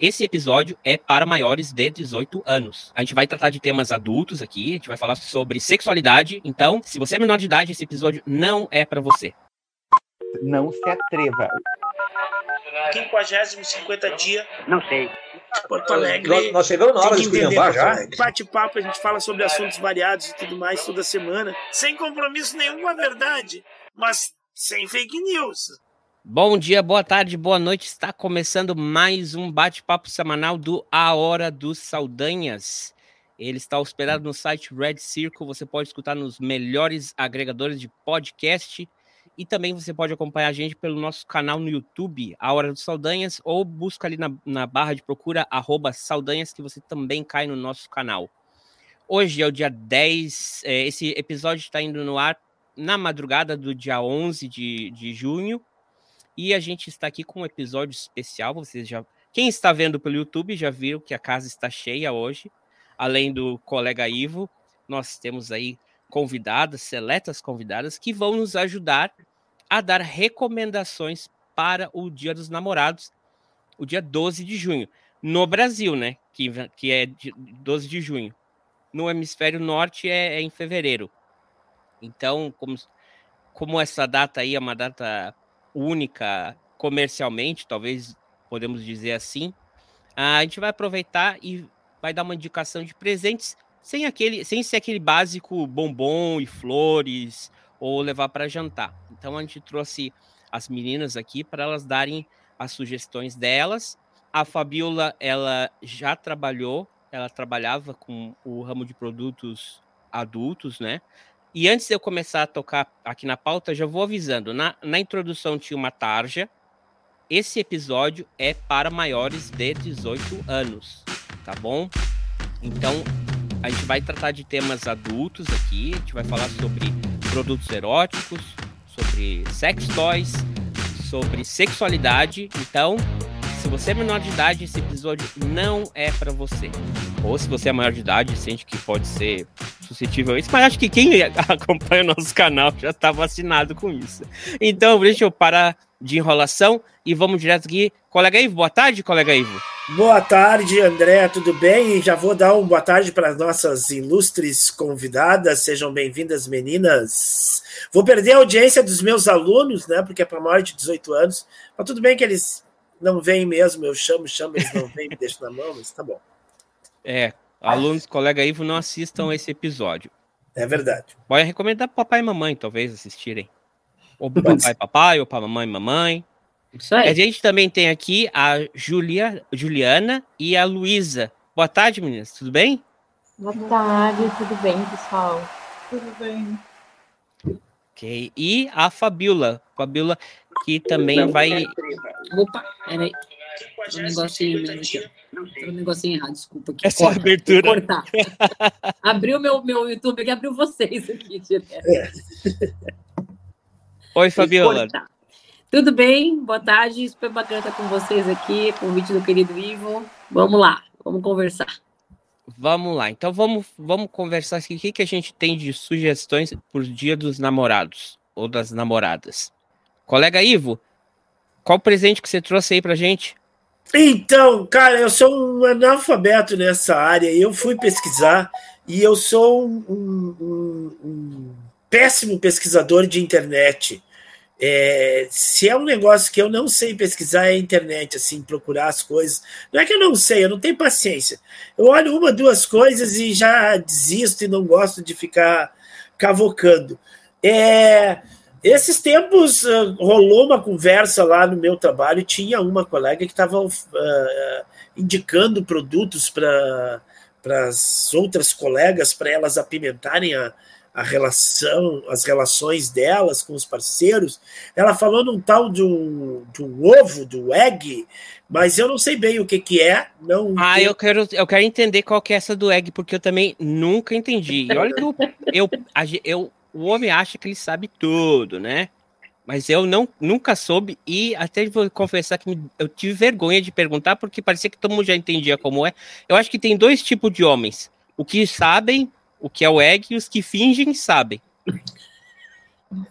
Esse episódio é para maiores de 18 anos. A gente vai tratar de temas adultos aqui, a gente vai falar sobre sexualidade. Então, se você é menor de idade, esse episódio não é para você. Não se atreva. 50 50 dia. Não sei. Porto Alegre. Nós, nós chegamos na hora de esculhambar já. Bate-papo, a gente fala sobre assuntos variados e tudo mais toda semana. Sem compromisso nenhum com a verdade, mas sem fake news. Bom dia, boa tarde, boa noite. Está começando mais um bate-papo semanal do A Hora dos Saldanhas. Ele está hospedado no site Red Circle. Você pode escutar nos melhores agregadores de podcast. E também você pode acompanhar a gente pelo nosso canal no YouTube, A Hora dos Saldanhas, ou busca ali na, na barra de procura, arroba Saldanhas, que você também cai no nosso canal. Hoje é o dia 10, é, esse episódio está indo no ar na madrugada do dia 11 de, de junho. E a gente está aqui com um episódio especial. Vocês já. Quem está vendo pelo YouTube já viu que a casa está cheia hoje. Além do colega Ivo, nós temos aí convidadas, seletas convidadas, que vão nos ajudar a dar recomendações para o Dia dos Namorados, o dia 12 de junho. No Brasil, né? Que, que é 12 de junho. No hemisfério norte é, é em fevereiro. Então, como, como essa data aí é uma data única comercialmente, talvez podemos dizer assim, a gente vai aproveitar e vai dar uma indicação de presentes sem aquele, sem ser aquele básico bombom e flores ou levar para jantar. Então a gente trouxe as meninas aqui para elas darem as sugestões delas. A Fabiola, ela já trabalhou, ela trabalhava com o ramo de produtos adultos, né? E antes de eu começar a tocar aqui na pauta, já vou avisando. Na, na introdução tinha uma tarja. Esse episódio é para maiores de 18 anos, tá bom? Então, a gente vai tratar de temas adultos aqui. A gente vai falar sobre produtos eróticos, sobre sex toys, sobre sexualidade. Então, se você é menor de idade, esse episódio não é para você. Ou se você é maior de idade sente que pode ser suscetível a isso, mas acho que quem acompanha o nosso canal já está vacinado com isso. Então, deixa eu parar de enrolação e vamos direto aqui. Colega Ivo, boa tarde, colega Ivo. Boa tarde, André, tudo bem? E já vou dar uma boa tarde para as nossas ilustres convidadas. Sejam bem-vindas, meninas. Vou perder a audiência dos meus alunos, né? Porque é para maior de 18 anos. Mas tudo bem que eles não vêm mesmo. Eu chamo, chamo, eles não vêm, me deixam na mão, mas tá bom. É, alunos, colega Ivo, não assistam esse episódio. É verdade. Pode recomendar para papai e mamãe, talvez, assistirem. Ou para papai e papai, ou para mamãe e mamãe. Isso aí. A gente também tem aqui a Julia, Juliana e a Luísa. Boa tarde, meninas. Tudo bem? Boa tarde, tudo bem, pessoal? Tudo bem. Ok. E a Fabiola. Fabiola, que também Não vai. Opa, peraí. Um negocinho meu aqui. Um negocinho errado, desculpa. Aqui. Essa abertura. Cortar. abriu meu, meu YouTube aqui, abriu vocês aqui direto. Oi, Fabiola. Tudo bem? Boa tarde. Super bacana estar com vocês aqui. Convite do querido Ivo. Vamos lá, vamos conversar. Vamos lá. Então vamos, vamos conversar aqui. O que, que a gente tem de sugestões por dia dos namorados ou das namoradas? Colega Ivo, qual presente que você trouxe aí pra gente? Então, cara, eu sou um analfabeto nessa área. Eu fui pesquisar e eu sou um, um, um péssimo pesquisador de internet. É, se é um negócio que eu não sei pesquisar, é a internet, assim, procurar as coisas. Não é que eu não sei, eu não tenho paciência. Eu olho uma, duas coisas e já desisto e não gosto de ficar cavocando. É, esses tempos uh, rolou uma conversa lá no meu trabalho, tinha uma colega que estava uh, indicando produtos para as outras colegas para elas apimentarem a, a relação, as relações delas com os parceiros. Ela falou num tal do, do ovo, do egg, mas eu não sei bem o que, que é. Não Ah, eu quero, eu quero entender qual que é essa do egg, porque eu também nunca entendi. E olha que eu, eu, eu- o homem acha que ele sabe tudo, né? Mas eu não, nunca soube e até vou confessar que eu tive vergonha de perguntar porque parecia que todo mundo já entendia como é. Eu acho que tem dois tipos de homens: o que sabem o que é o egg e os que fingem sabem.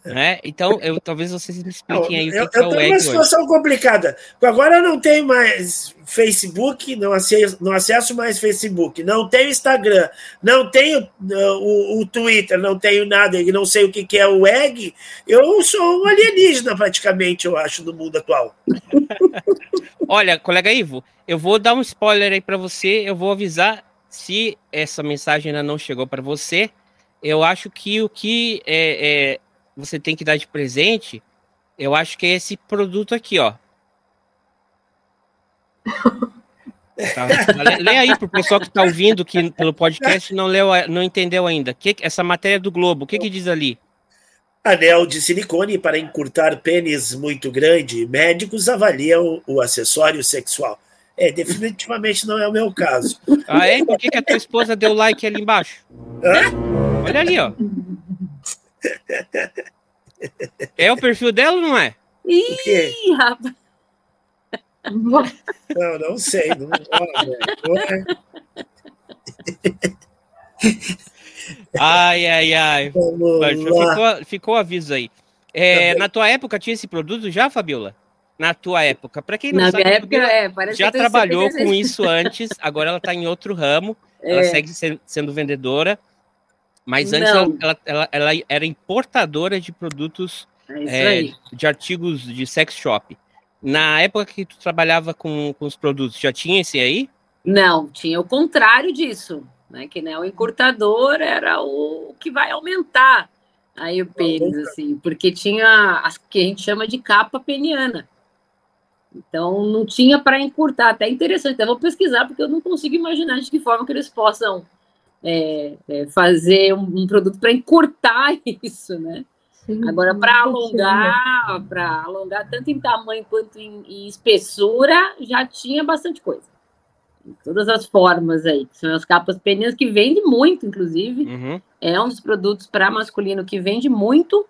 Né? Então, eu, talvez vocês me expliquem aí eu, o que, que é eu o tô egg numa hoje. situação complicada. Agora eu não tenho mais Facebook, não acesso, não acesso mais Facebook, não tenho Instagram, não tenho uh, o, o Twitter, não tenho nada, e não sei o que, que é o egg. Eu sou um alienígena praticamente, eu acho, no mundo atual. Olha, colega Ivo, eu vou dar um spoiler aí para você, eu vou avisar se essa mensagem ainda não chegou para você. Eu acho que o que é, é, você tem que dar de presente, eu acho que é esse produto aqui, ó. Tá, lê, aí pro pessoal que está ouvindo que pelo podcast não leu, não entendeu ainda. Que, essa matéria do Globo, o que, que diz ali? Anel de silicone para encurtar pênis muito grande. Médicos avaliam o acessório sexual. É, definitivamente não é o meu caso. Ah, é? Por que, que a tua esposa deu like ali embaixo? Hã? Olha ali, ó. É o perfil dela ou não é? Ih, rapaz. Não, não sei. Não, olha, não é. Ai, ai, ai. Ficou, ficou o aviso aí. É, na tua época tinha esse produto já, Fabiola? Na tua época. Para quem não Na sabe, minha época, é, parece já que eu tenho trabalhou 76. com isso antes, agora ela está em outro ramo, ela É. segue se- sendo vendedora, mas antes ela, ela, ela- ela era importadora de produtos, É é, de artigos de sex shop. Na época que tu trabalhava com, com os produtos, já tinha esse aí? Não, tinha o contrário disso, né? Que né, o encurtador era o que vai aumentar aí o pênis, assim, porque tinha as que a gente chama de capa peniana. Então não tinha para encurtar, até interessante. Até vou pesquisar porque eu não consigo imaginar de que forma que eles possam é, é, fazer um, um produto para encurtar isso, né? Agora, para alongar, para alongar tanto em tamanho quanto em, em espessura, já tinha bastante coisa. Em todas as formas aí, que são as capas penianas, que vende muito, inclusive. Uhum. É um dos produtos para masculino que vende muito.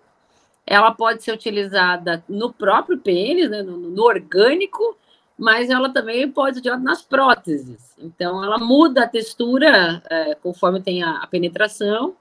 Ela pode ser utilizada no próprio pênis, né, no, no orgânico, mas ela também pode utilizada nas próteses. Então, ela muda a textura é, conforme tem a, a penetração.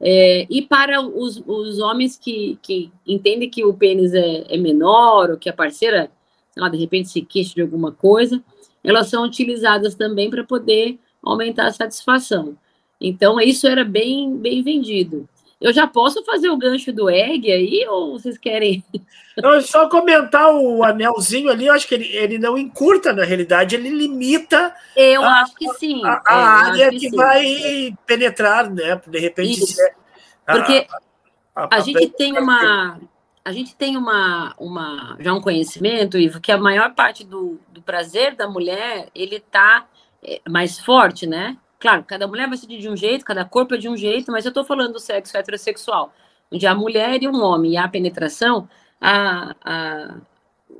É, e para os, os homens que, que entendem que o pênis é, é menor, ou que a parceira, lá, de repente se queixa de alguma coisa, elas são utilizadas também para poder aumentar a satisfação. Então, isso era bem, bem vendido. Eu já posso fazer o gancho do egg aí, ou vocês querem? Só comentar o anelzinho ali, eu acho que ele, ele não encurta, na realidade, ele limita Eu a- acho que sim. a, a área que que vai penetrar, né? De repente. Isso. é- Porque a, A gente tem uma, a gente tem uma, uma já um conhecimento, Ivo, que a maior parte do, do prazer da mulher ele tá é, mais forte, né? Claro, cada mulher vai ser de um jeito, cada corpo é de um jeito, mas eu estou falando do sexo heterossexual, onde a mulher e um homem e a penetração, a, a,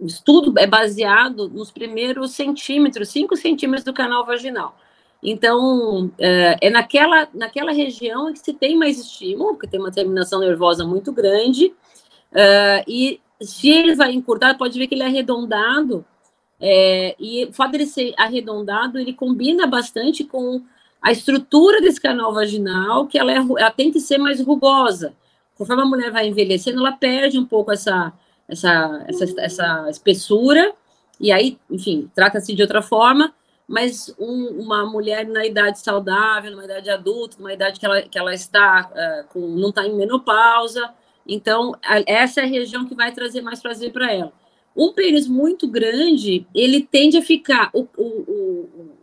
o estudo é baseado nos primeiros centímetros, 5 centímetros do canal vaginal. Então, é, é naquela, naquela região que se tem mais estímulo, porque tem uma terminação nervosa muito grande, é, e se ele vai encurtar, pode ver que ele é arredondado, é, e o fato dele ser arredondado, ele combina bastante com a estrutura desse canal vaginal, que ela, é, ela tem que ser mais rugosa. Conforme a mulher vai envelhecendo, ela perde um pouco essa, essa, essa, essa espessura, e aí, enfim, trata-se de outra forma, mas um- uma mulher na idade saudável, numa idade adulta, numa idade que ela, que ela está eh, com, não está em menopausa, então a- essa é a região que vai trazer mais prazer para ela. Um pênis muito grande, ele tende a ficar, o, o- o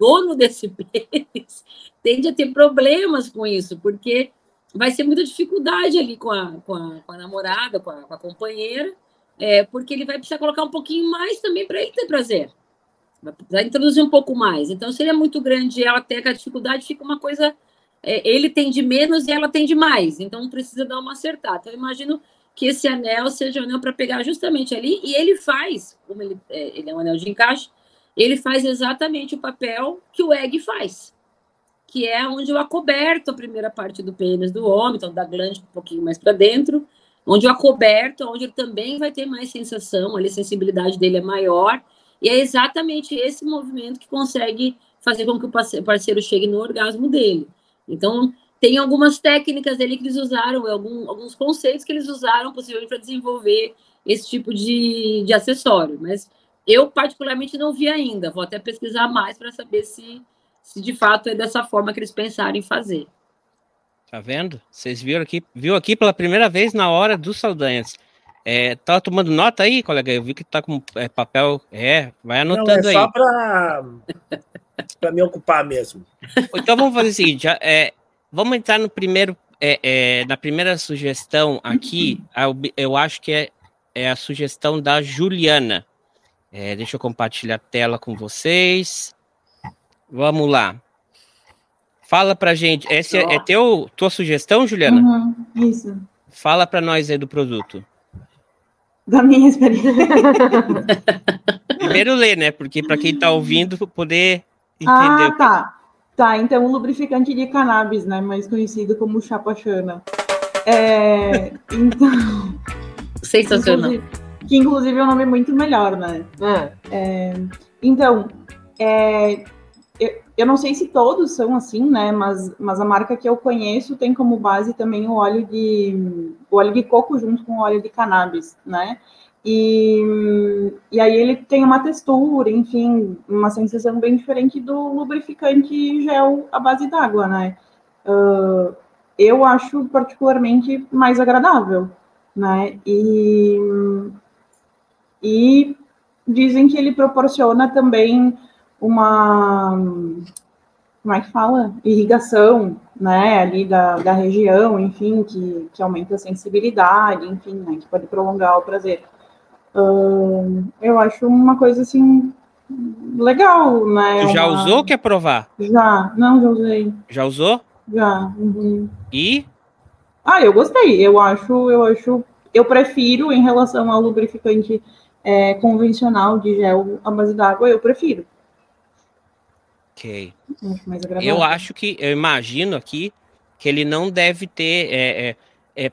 dono desse pênis tende a ter problemas com isso, porque vai ser muita dificuldade ali com a, com a, com a namorada, com a, com a companheira, é, porque ele vai precisar colocar um pouquinho mais também para ele ter prazer. Vai precisar introduzir um pouco mais. Então, se ele é muito grande e ela tem a dificuldade, fica uma coisa. é, ele tem de menos e ela tem de mais. Então, precisa dar uma acertada. Então, eu imagino que esse anel seja um anel para pegar justamente ali. E ele faz, como ele é, ele é um anel de encaixe, ele faz exatamente o papel que o egg faz, que é onde eu acoberto a primeira parte do pênis do homem, então da glande um pouquinho mais para dentro, onde eu acoberto, onde ele também vai ter mais sensação, a sensibilidade dele é maior, e é exatamente esse movimento que consegue fazer com que o parce- parceiro chegue no orgasmo dele. Então, tem algumas técnicas ali que eles usaram, algum, alguns conceitos que eles usaram possivelmente para desenvolver esse tipo de, de acessório. Mas eu, particularmente, não vi ainda. Vou até pesquisar mais para saber se, se de fato é dessa forma que eles pensaram em fazer. Tá vendo? Vocês viram aqui, viu aqui pela primeira vez na hora dos Saldanhas. É, tá tomando nota aí, colega? Eu vi que tá com é, papel. É, vai anotando Não, é aí. só para para me ocupar mesmo. Então vamos fazer o seguinte: é, vamos entrar no primeiro, é, é, na primeira sugestão aqui. Eu acho que é, é a sugestão da Juliana. É, deixa eu compartilhar a tela com vocês. Vamos lá. Fala pra gente. Essa é, é teu, tua sugestão, Juliana? Uhum, isso. Fala pra nós aí do produto. Da minha experiência. Primeiro ler, né? Porque para quem tá ouvindo poder entender. Ah, tá. Tá, então um lubrificante de cannabis, né? Mais conhecido como chapachana. É, então. Sensacional. Inclusive, que inclusive é um nome muito melhor, né? É. É, então, é, eu, eu não sei se todos são assim, né? Mas, mas a marca que eu conheço tem como base também o óleo de o óleo de coco junto com o óleo de cannabis, né? E, e aí ele tem uma textura, enfim, uma sensação bem diferente do lubrificante gel à base d'água, né? Uh, eu acho particularmente mais agradável, né? E, e dizem que ele proporciona também uma como é que fala? Irrigação, né, ali da, da região, enfim, que, que aumenta a sensibilidade, enfim, né, que pode prolongar o prazer. Uh, eu acho uma coisa, assim, legal, né? Tu já uma... usou ou quer provar? Já, não, já usei. Já usou? Já. Uhum. E? Ah, eu gostei, eu acho, eu acho, eu prefiro em relação ao lubrificante é, convencional de gel à base d'água, eu prefiro. Ok. Eu acho que, eu imagino aqui que ele não deve ter. É, é, é,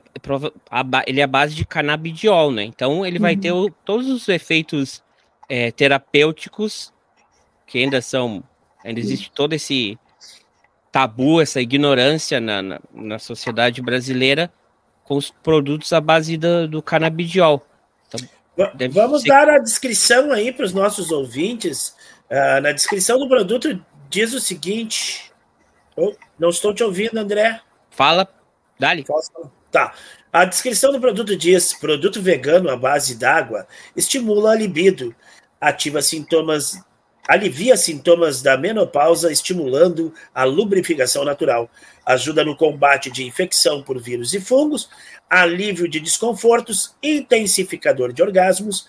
ele é a base de canabidiol, né? Então ele vai uhum. ter o, todos os efeitos é, terapêuticos que ainda são. Ainda existe todo esse tabu, essa ignorância na, na, na sociedade brasileira com os produtos à base do, do canabidiol. Então, Vamos ser... dar a descrição aí para os nossos ouvintes. Uh, na descrição do produto diz o seguinte. Oh, não estou te ouvindo, André. Fala, dali. Tá. A descrição do produto diz: produto vegano à base d'água estimula a libido, ativa sintomas, alivia sintomas da menopausa, estimulando a lubrificação natural, ajuda no combate de infecção por vírus e fungos, alívio de desconfortos, intensificador de orgasmos,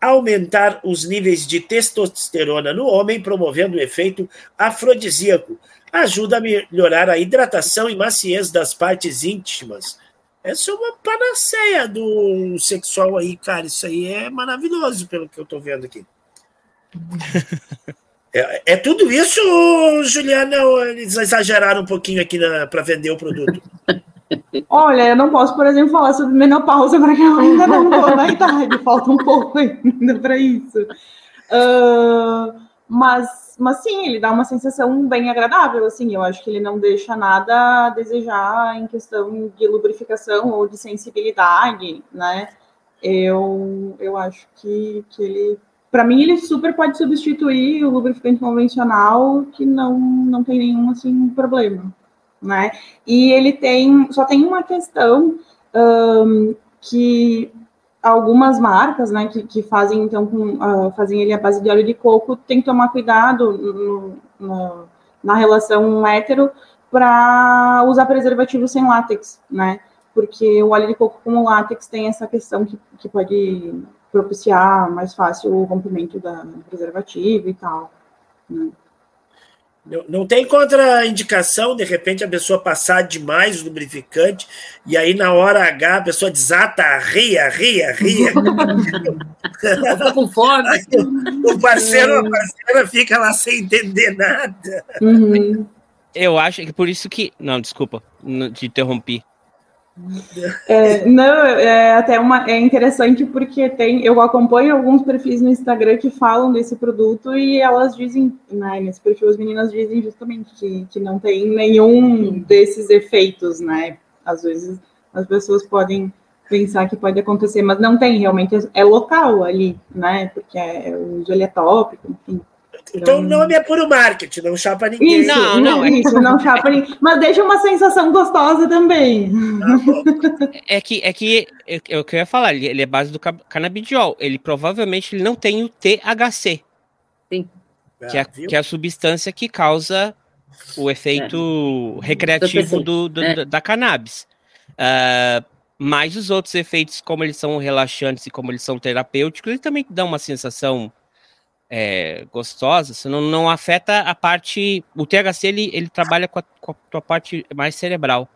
aumentar os níveis de testosterona no homem, promovendo o efeito afrodisíaco. Ajuda a melhorar a hidratação e maciez das partes íntimas. Essa é uma panaceia do sexual aí, cara. Isso aí é maravilhoso, pelo que eu tô vendo aqui. É, é tudo isso, Juliana, eles exageraram um pouquinho aqui para vender o produto? Olha, eu não posso, por exemplo, falar sobre menopausa, porque eu ainda não estou na idade, falta um pouco ainda para isso. Uh, mas, mas sim, ele dá uma sensação bem agradável, assim, eu acho que ele não deixa nada a desejar em questão de lubrificação ou de sensibilidade, né? Eu, eu acho que, que ele, para mim, ele super pode substituir o lubrificante convencional, que não, não tem nenhum, assim, problema né? E ele tem, só tem uma questão um, que algumas marcas, né, que, que fazem então com, uh, fazem ele à base de óleo de coco, tem que tomar cuidado no, no, na relação hétero para usar preservativo sem látex, né? Porque o óleo de coco com látex tem essa questão que, que pode propiciar mais fácil o rompimento da preservativo e tal. Né? Não, não tem contraindicação, de repente, a pessoa passar demais o lubrificante e aí na hora H a pessoa desata, ria, ria, ria. Tá com fome. o parceiro, a parceira fica lá sem entender nada. Uhum. Eu acho que por isso que. Não, desculpa, te interrompi. É, não, é até uma, é interessante porque tem, eu acompanho alguns perfis no Instagram que falam desse produto e elas dizem, né, nesse perfil as meninas dizem justamente que, que não tem nenhum desses efeitos, né? Às vezes as pessoas podem pensar que pode acontecer, mas não tem, realmente é local ali, né? Porque é, o uso ele é tópico, enfim. Então o nome é puro marketing, não chapa ninguém. Isso, não, não, é... isso, não chapa ninguém. Mas deixa uma sensação gostosa também. É que, é que eu, eu ia falar, ele é base do canabidiol. Ele provavelmente ele não tem o THC. Sim. Que, é, que é a substância que causa o efeito é. recreativo do, do é. da cannabis. Uh, mas os outros efeitos, como eles são relaxantes e como eles são terapêuticos, ele também dá uma sensação é, gostosa, você não, não afeta a parte. O THC ele, ele trabalha com a, com a tua parte mais cerebral.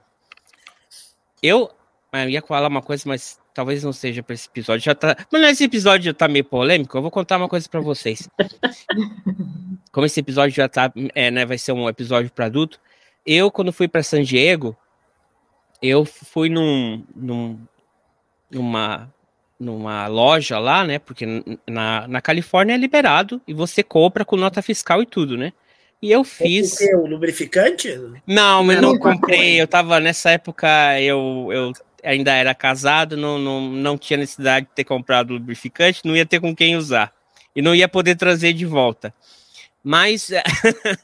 Eu, eu ia falar uma coisa, mas talvez não seja para esse episódio. Já tá, mas esse episódio já tá meio polêmico. Eu vou contar uma coisa para vocês. Como esse episódio já tá, é, né, vai ser um episódio para adulto. Eu, quando fui para San Diego, eu fui num, num, numa numa loja lá, né? Porque na, na Califórnia é liberado e você compra com nota fiscal e tudo, né? E eu fiz. o lubrificante? Não, mas não, não comprei. Eu tava nessa época, eu, eu ainda era casado, não, não, não tinha necessidade de ter comprado lubrificante, não ia ter com quem usar. E não ia poder trazer de volta. Mas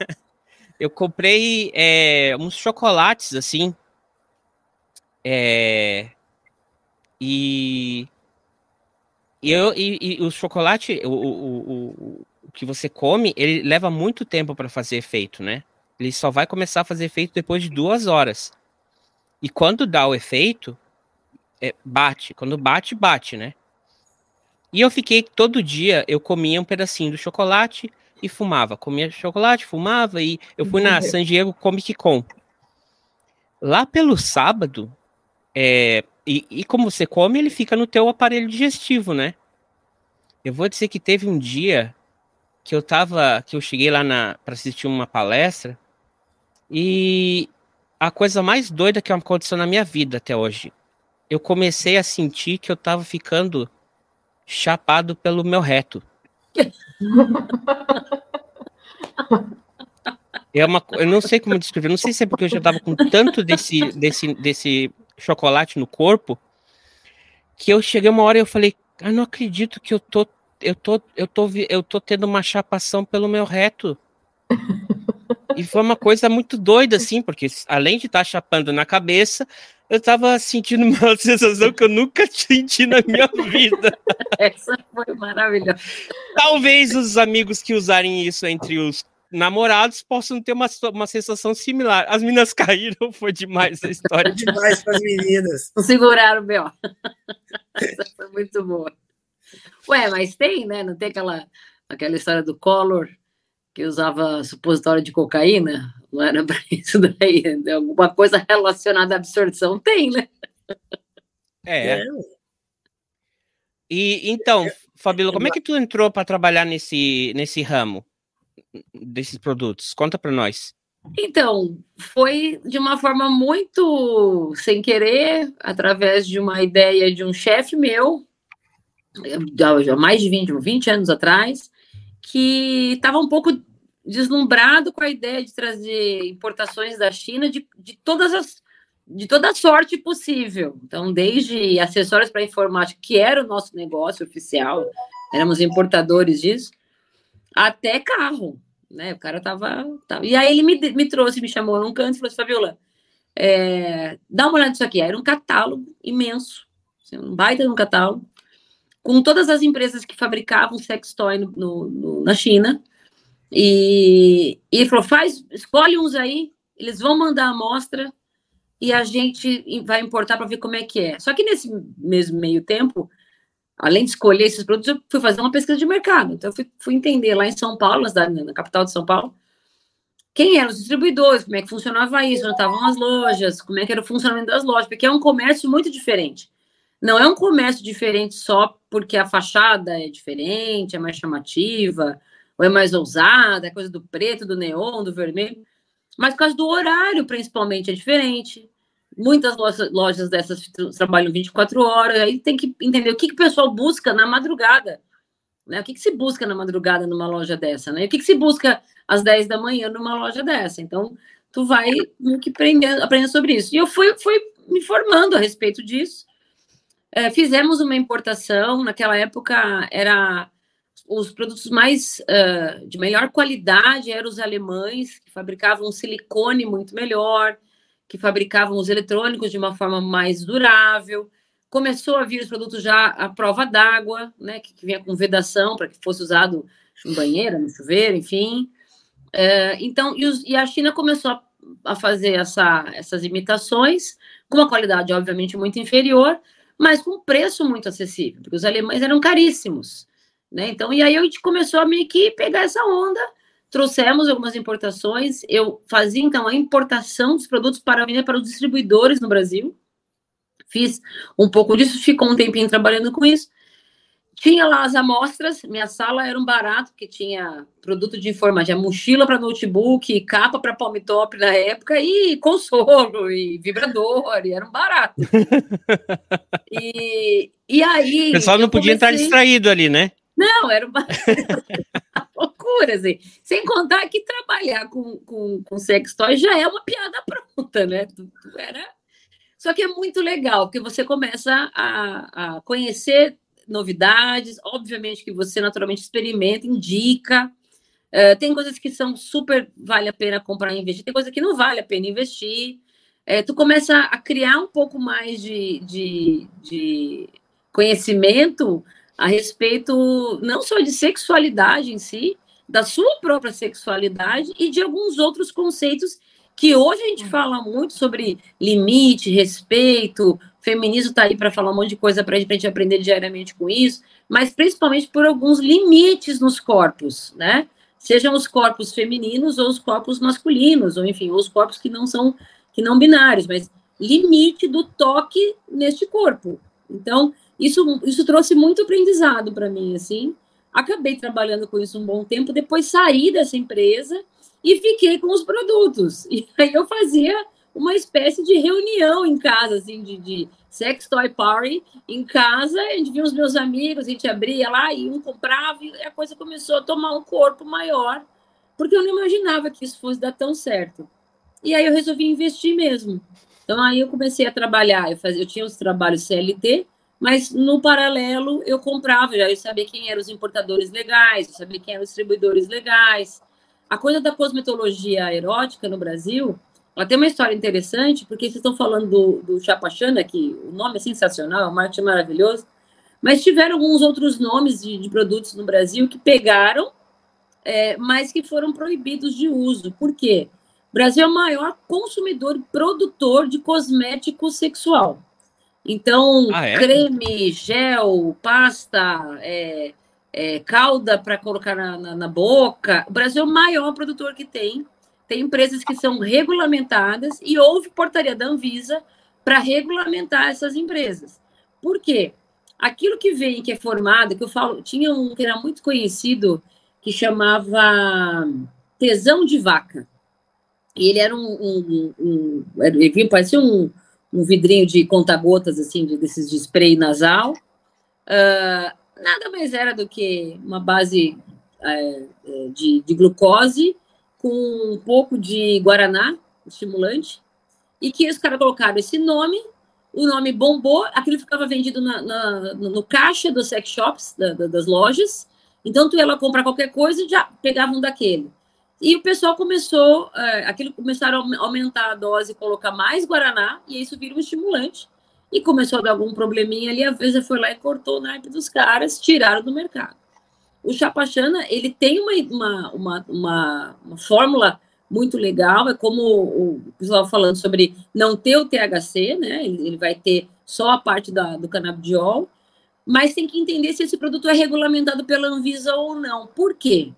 eu comprei é, uns chocolates assim. É, e e, eu, e, e o chocolate, o, o, o, o, que você come, ele leva muito tempo para fazer efeito, né? Ele só vai começar a fazer efeito depois de duas horas. E quando dá o efeito, é, bate. Quando bate, bate, né? E eu fiquei todo dia, eu comia um pedacinho do chocolate e fumava. Comia chocolate, fumava e eu fui na San Diego Comic Con. Lá pelo sábado, é, e, e como você come, ele fica no teu aparelho digestivo, né? Eu vou dizer que teve um dia que eu tava, que eu cheguei lá na para assistir uma palestra e a coisa mais doida que aconteceu na minha vida até hoje. Eu comecei a sentir que eu tava ficando chapado pelo meu reto. É uma, eu não sei como descrever, não sei se é porque eu já tava com tanto desse, desse, desse chocolate no corpo, que eu cheguei uma hora e eu falei, ah, não acredito que eu tô, eu tô, eu tô, eu tô tendo uma chapação pelo meu reto. e foi uma coisa muito doida, assim, porque além de estar tá chapando na cabeça, eu tava sentindo uma sensação que eu nunca senti na minha vida. Essa foi maravilhosa. Talvez os amigos que usarem isso entre os namorados possam ter uma, uma sensação similar. As meninas caíram, foi demais a história. Foi demais para as meninas. Não seguraram, B.O. Essa foi muito boa. Ué, mas tem, né? Não tem aquela, aquela história do Collor que usava supositório de cocaína? Não era para isso daí? Alguma coisa relacionada à absorção? Tem, né? É. é. E então, Fabíola, como é que tu entrou para trabalhar nesse, nesse ramo? Desses produtos? Conta para nós. Então, foi de uma forma muito sem querer, através de uma ideia de um chefe meu, já mais de 20, 20 anos atrás, que estava um pouco deslumbrado com a ideia de trazer importações da China de, de todas as de toda sorte possível. Então, desde acessórios para informática, que era o nosso negócio oficial, éramos importadores disso, até carro né? O cara tava, tava. E aí ele me, me trouxe, me chamou num canto e falou assim: Fabiola, é, dá uma olhada nisso aqui. Era um catálogo imenso, assim, um baita de um catálogo, com todas as empresas que fabricavam sextoy no, no, no, na China. E, e ele falou: faz, escolhe uns aí, eles vão mandar a amostra e a gente vai importar para ver como é que é. Só que nesse mesmo meio tempo, além de escolher esses produtos, eu fui fazer uma pesquisa de mercado. Então, eu fui, fui entender lá em São Paulo, na, na, capital de São Paulo, quem eram os distribuidores, como é que funcionava isso, onde estavam as lojas, como é que era o funcionamento das lojas, porque é um comércio muito diferente. Não é um comércio diferente só porque a fachada é diferente, é mais chamativa, ou é mais ousada, é coisa do preto, do neon, do vermelho, mas por causa do horário, principalmente, é diferente Muitas lojas, dessas trabalham 24 horas, aí tem que entender o que, que o pessoal busca na madrugada. Né? O que, que se busca na madrugada numa loja dessa? Né? O que, que se busca às 10 da manhã numa loja dessa? Então, tu vai que aprender, aprender sobre isso. E eu fui, fui me formando a respeito disso. É, fizemos uma importação, naquela época era os produtos mais uh, de melhor qualidade eram os alemães, que fabricavam silicone muito melhor, que fabricavam os eletrônicos de uma forma mais durável. Começou a vir os produtos já à prova d'água, né, que, que vinha com vedação para que fosse usado em banheira, no chuveiro, enfim. Uh, então, e, os, e, a China começou a, a fazer essa, essas imitações, com uma qualidade, obviamente, muito inferior, mas com preço muito acessível, porque os alemães eram caríssimos. Né? Então, e aí a gente começou a meio que pegar essa onda, trouxemos algumas importações, eu fazia então a importação dos produtos para vender para os distribuidores no Brasil, fiz um pouco disso, ficou um tempinho trabalhando com isso, tinha lá as amostras, minha sala era um barato, que tinha produto de informática, mochila para notebook, capa para palm top na época, e consolo, e vibrador, e era um barato. e, e aí... O pessoal não podia comecei... estar distraído ali, né? Não, era uma loucura, assim. Sem contar que trabalhar com, com, com sex toy já é uma piada pronta, né? Era... Só que é muito legal, porque você começa a, a conhecer novidades, obviamente que você naturalmente experimenta, indica. Uh, tem coisas que são super vale a pena comprar e investir, tem coisa que não vale a pena investir. É, tu começa a criar um pouco mais de, de, de conhecimento a respeito não só de sexualidade em si, da sua própria sexualidade e de alguns outros conceitos que hoje a gente hum. fala muito sobre limite, respeito, feminismo está aí para falar um monte de coisa para a gente aprender diariamente com isso, mas principalmente por alguns limites nos corpos, né? Sejam os corpos femininos ou os corpos masculinos, ou enfim, os corpos que não são que não binários, mas limite do toque neste corpo. Então, isso, isso trouxe muito aprendizado para mim, assim. Acabei trabalhando com isso um bom tempo, depois saí dessa empresa e fiquei com os produtos. E aí eu fazia uma espécie de reunião em casa, assim, de, de sex toy party em casa. A gente via os meus amigos, a gente abria lá e um comprava e a coisa começou a tomar um corpo maior, porque eu não imaginava que isso fosse dar tão certo. E aí eu resolvi investir mesmo. Então aí eu comecei a trabalhar, eu, fazia, eu tinha os trabalhos CLT, mas no paralelo eu comprava, já eu sabia quem eram os importadores legais, eu sabia quem eram os distribuidores legais. A coisa da cosmetologia erótica no Brasil, ela tem uma história interessante, porque vocês estão falando do, do Chapachana, que o nome é sensacional, o marketing é maravilhoso, mas tiveram alguns outros nomes de, de produtos no Brasil que pegaram, é, mas que foram proibidos de uso. Por quê? O Brasil é o maior consumidor e produtor de cosmético sexual. Então, ah, é? creme, gel, pasta, é, é, calda para colocar na, na, na, boca. O Brasil é o maior produtor que tem. Tem empresas que são regulamentadas e houve portaria da Anvisa para regulamentar essas empresas. Por quê? Aquilo que vem, que é formado, que eu falo, tinha um que era muito conhecido, que chamava tesão de vaca. E ele era um, um, um ele vinha, parecia um, um vidrinho de conta-gotas, assim, de, desses de spray nasal. Uh, nada mais era do que uma base uh, de, de, glucose com um pouco de guaraná, estimulante, e que os caras colocaram esse nome, o nome bombou, aquilo ficava vendido na, na, no caixa dos sex shops, da, da, das lojas, então tu ia lá comprar qualquer coisa e já pegava um daquele. E o pessoal começou, é, aquilo começaram a aumentar a dose, colocar mais guaraná, e isso vira um estimulante. E começou a dar algum probleminha ali, a Veja foi lá e cortou o naipe dos caras, tiraram do mercado. O Chapachana, ele tem uma, uma, uma, uma, fórmula muito legal, é como o pessoal falando sobre não ter o THC, né? Ele vai ter só a parte da, do canabidiol, mas tem que entender se esse produto é regulamentado pela Anvisa ou não. Por quê?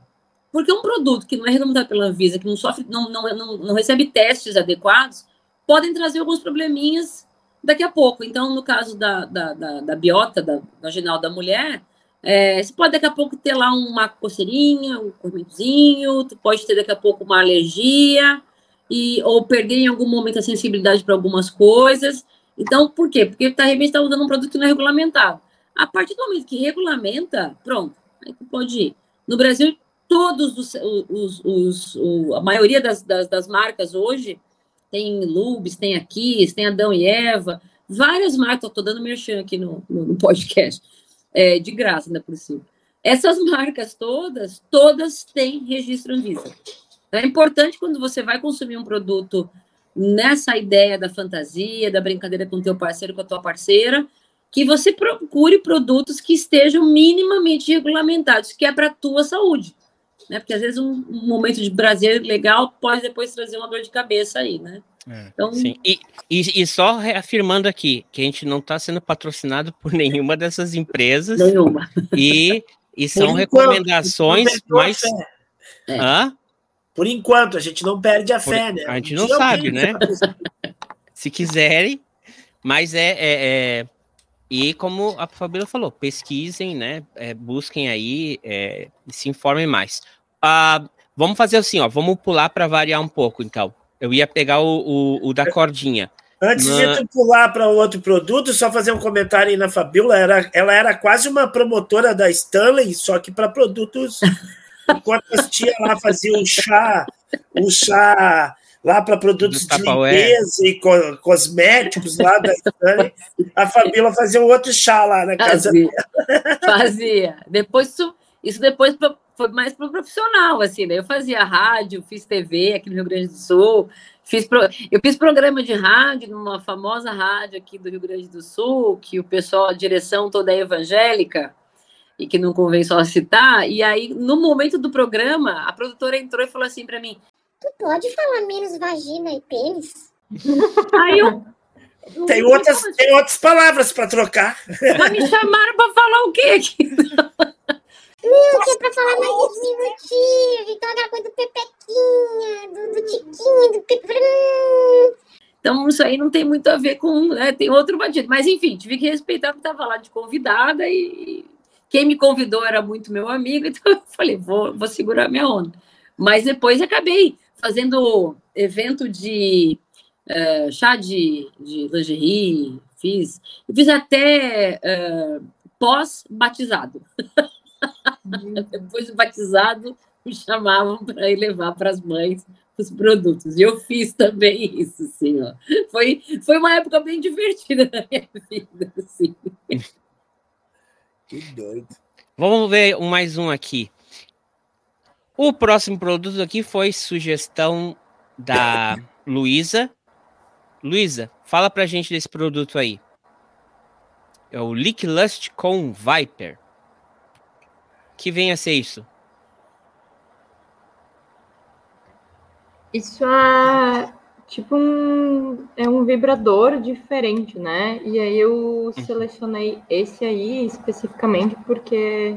Porque um produto que não é regulamentado pela Anvisa, que não, sofre, não, não, não, não recebe testes adequados, podem trazer alguns probleminhas daqui a pouco. Então, no caso da, da, da, da biota da vaginal da mulher, é, você pode daqui a pouco ter lá uma coceirinha, um cormentozinho, tu pode ter daqui a pouco uma alergia, e ou perder em algum momento a sensibilidade para algumas coisas. Então, por quê? Porque tá, revista está usando um produto que não é regulamentado. A partir do momento que regulamenta, pronto, aí tu pode ir. No Brasil, todos os, os, os, os a maioria das, das, das, marcas hoje tem Lubes, tem Aquis, tem Adão e Eva, várias marcas, estou dando merchan aqui no, no, no podcast, é, de graça ainda por cima. Essas marcas todas, todas têm registro Anvisa. Então, é importante quando você vai consumir um produto nessa ideia da fantasia, da brincadeira com o teu parceiro, com a tua parceira, que você procure produtos que estejam minimamente regulamentados, que é para a tua saúde. Né? Porque às vezes um, um, momento de prazer legal pode depois trazer uma dor de cabeça aí, né? É, então, sim. E, e, e, só reafirmando aqui que a gente não está sendo patrocinado por nenhuma dessas empresas. Nenhuma. E, e são recomendações, mas. É. Hã? Por enquanto, a gente não perde a Por... fé, né? A gente não sabe, né? Se quiserem, mas é, é, é, E como a Fabíola falou, pesquisem, né? É, busquem aí é, e se informem mais. Uh, vamos fazer assim, ó. Vamos pular para variar um pouco, então. Eu ia pegar o, o, o da cordinha. Antes na... de tu pular para outro produto, só fazer um comentário aí na Fabíola. Era, ela era quase uma promotora da Stanley, só que para produtos Enquanto as tia lá faziam um chá, um chá lá para produtos de limpeza e co cosméticos lá da Stanley, a Fabíola fazia um outro chá lá na casa fazia, dela. Fazia. Depois isso, isso depois foi mais para o profissional, assim, né? Eu fazia rádio, fiz TV aqui no Rio Grande do Sul, fiz pro... eu fiz programa de rádio numa famosa rádio aqui do Rio Grande do Sul, que o pessoal, a direção toda é evangélica, e que não convém só citar. E aí, no momento do programa, a produtora entrou e falou assim para mim: Tu pode falar menos vagina e pênis? aí eu. Tem outras, tem outras palavras para trocar. Mas me chamaram para falar o quê? Não, que é para falar mais diminutivo, então aquela coisa do pepequinha, do, do tiquinho, do peprim. Então, isso aí não tem muito a ver com. Né, tem outro bandido. Mas, enfim, tive que respeitar que estava lá de convidada e quem me convidou era muito meu amigo, então eu falei, vou, vou segurar minha onda. Mas depois acabei fazendo evento de uh, chá de, de lingerie, fiz, fiz até uh, pós-batizado. depois do batizado, me chamavam para ir levar para as mães os produtos. E eu fiz também isso, assim, ó. Foi, foi uma época bem divertida na minha vida, assim. Que doido. Vamos ver mais um aqui. O próximo produto aqui foi sugestão da Luísa. Luísa, fala pra gente desse produto aí. É o Lick Lust com Viper. Que vem a ser isso? Isso é tipo um, é um vibrador diferente, né? E aí eu uhum. selecionei esse aí especificamente porque,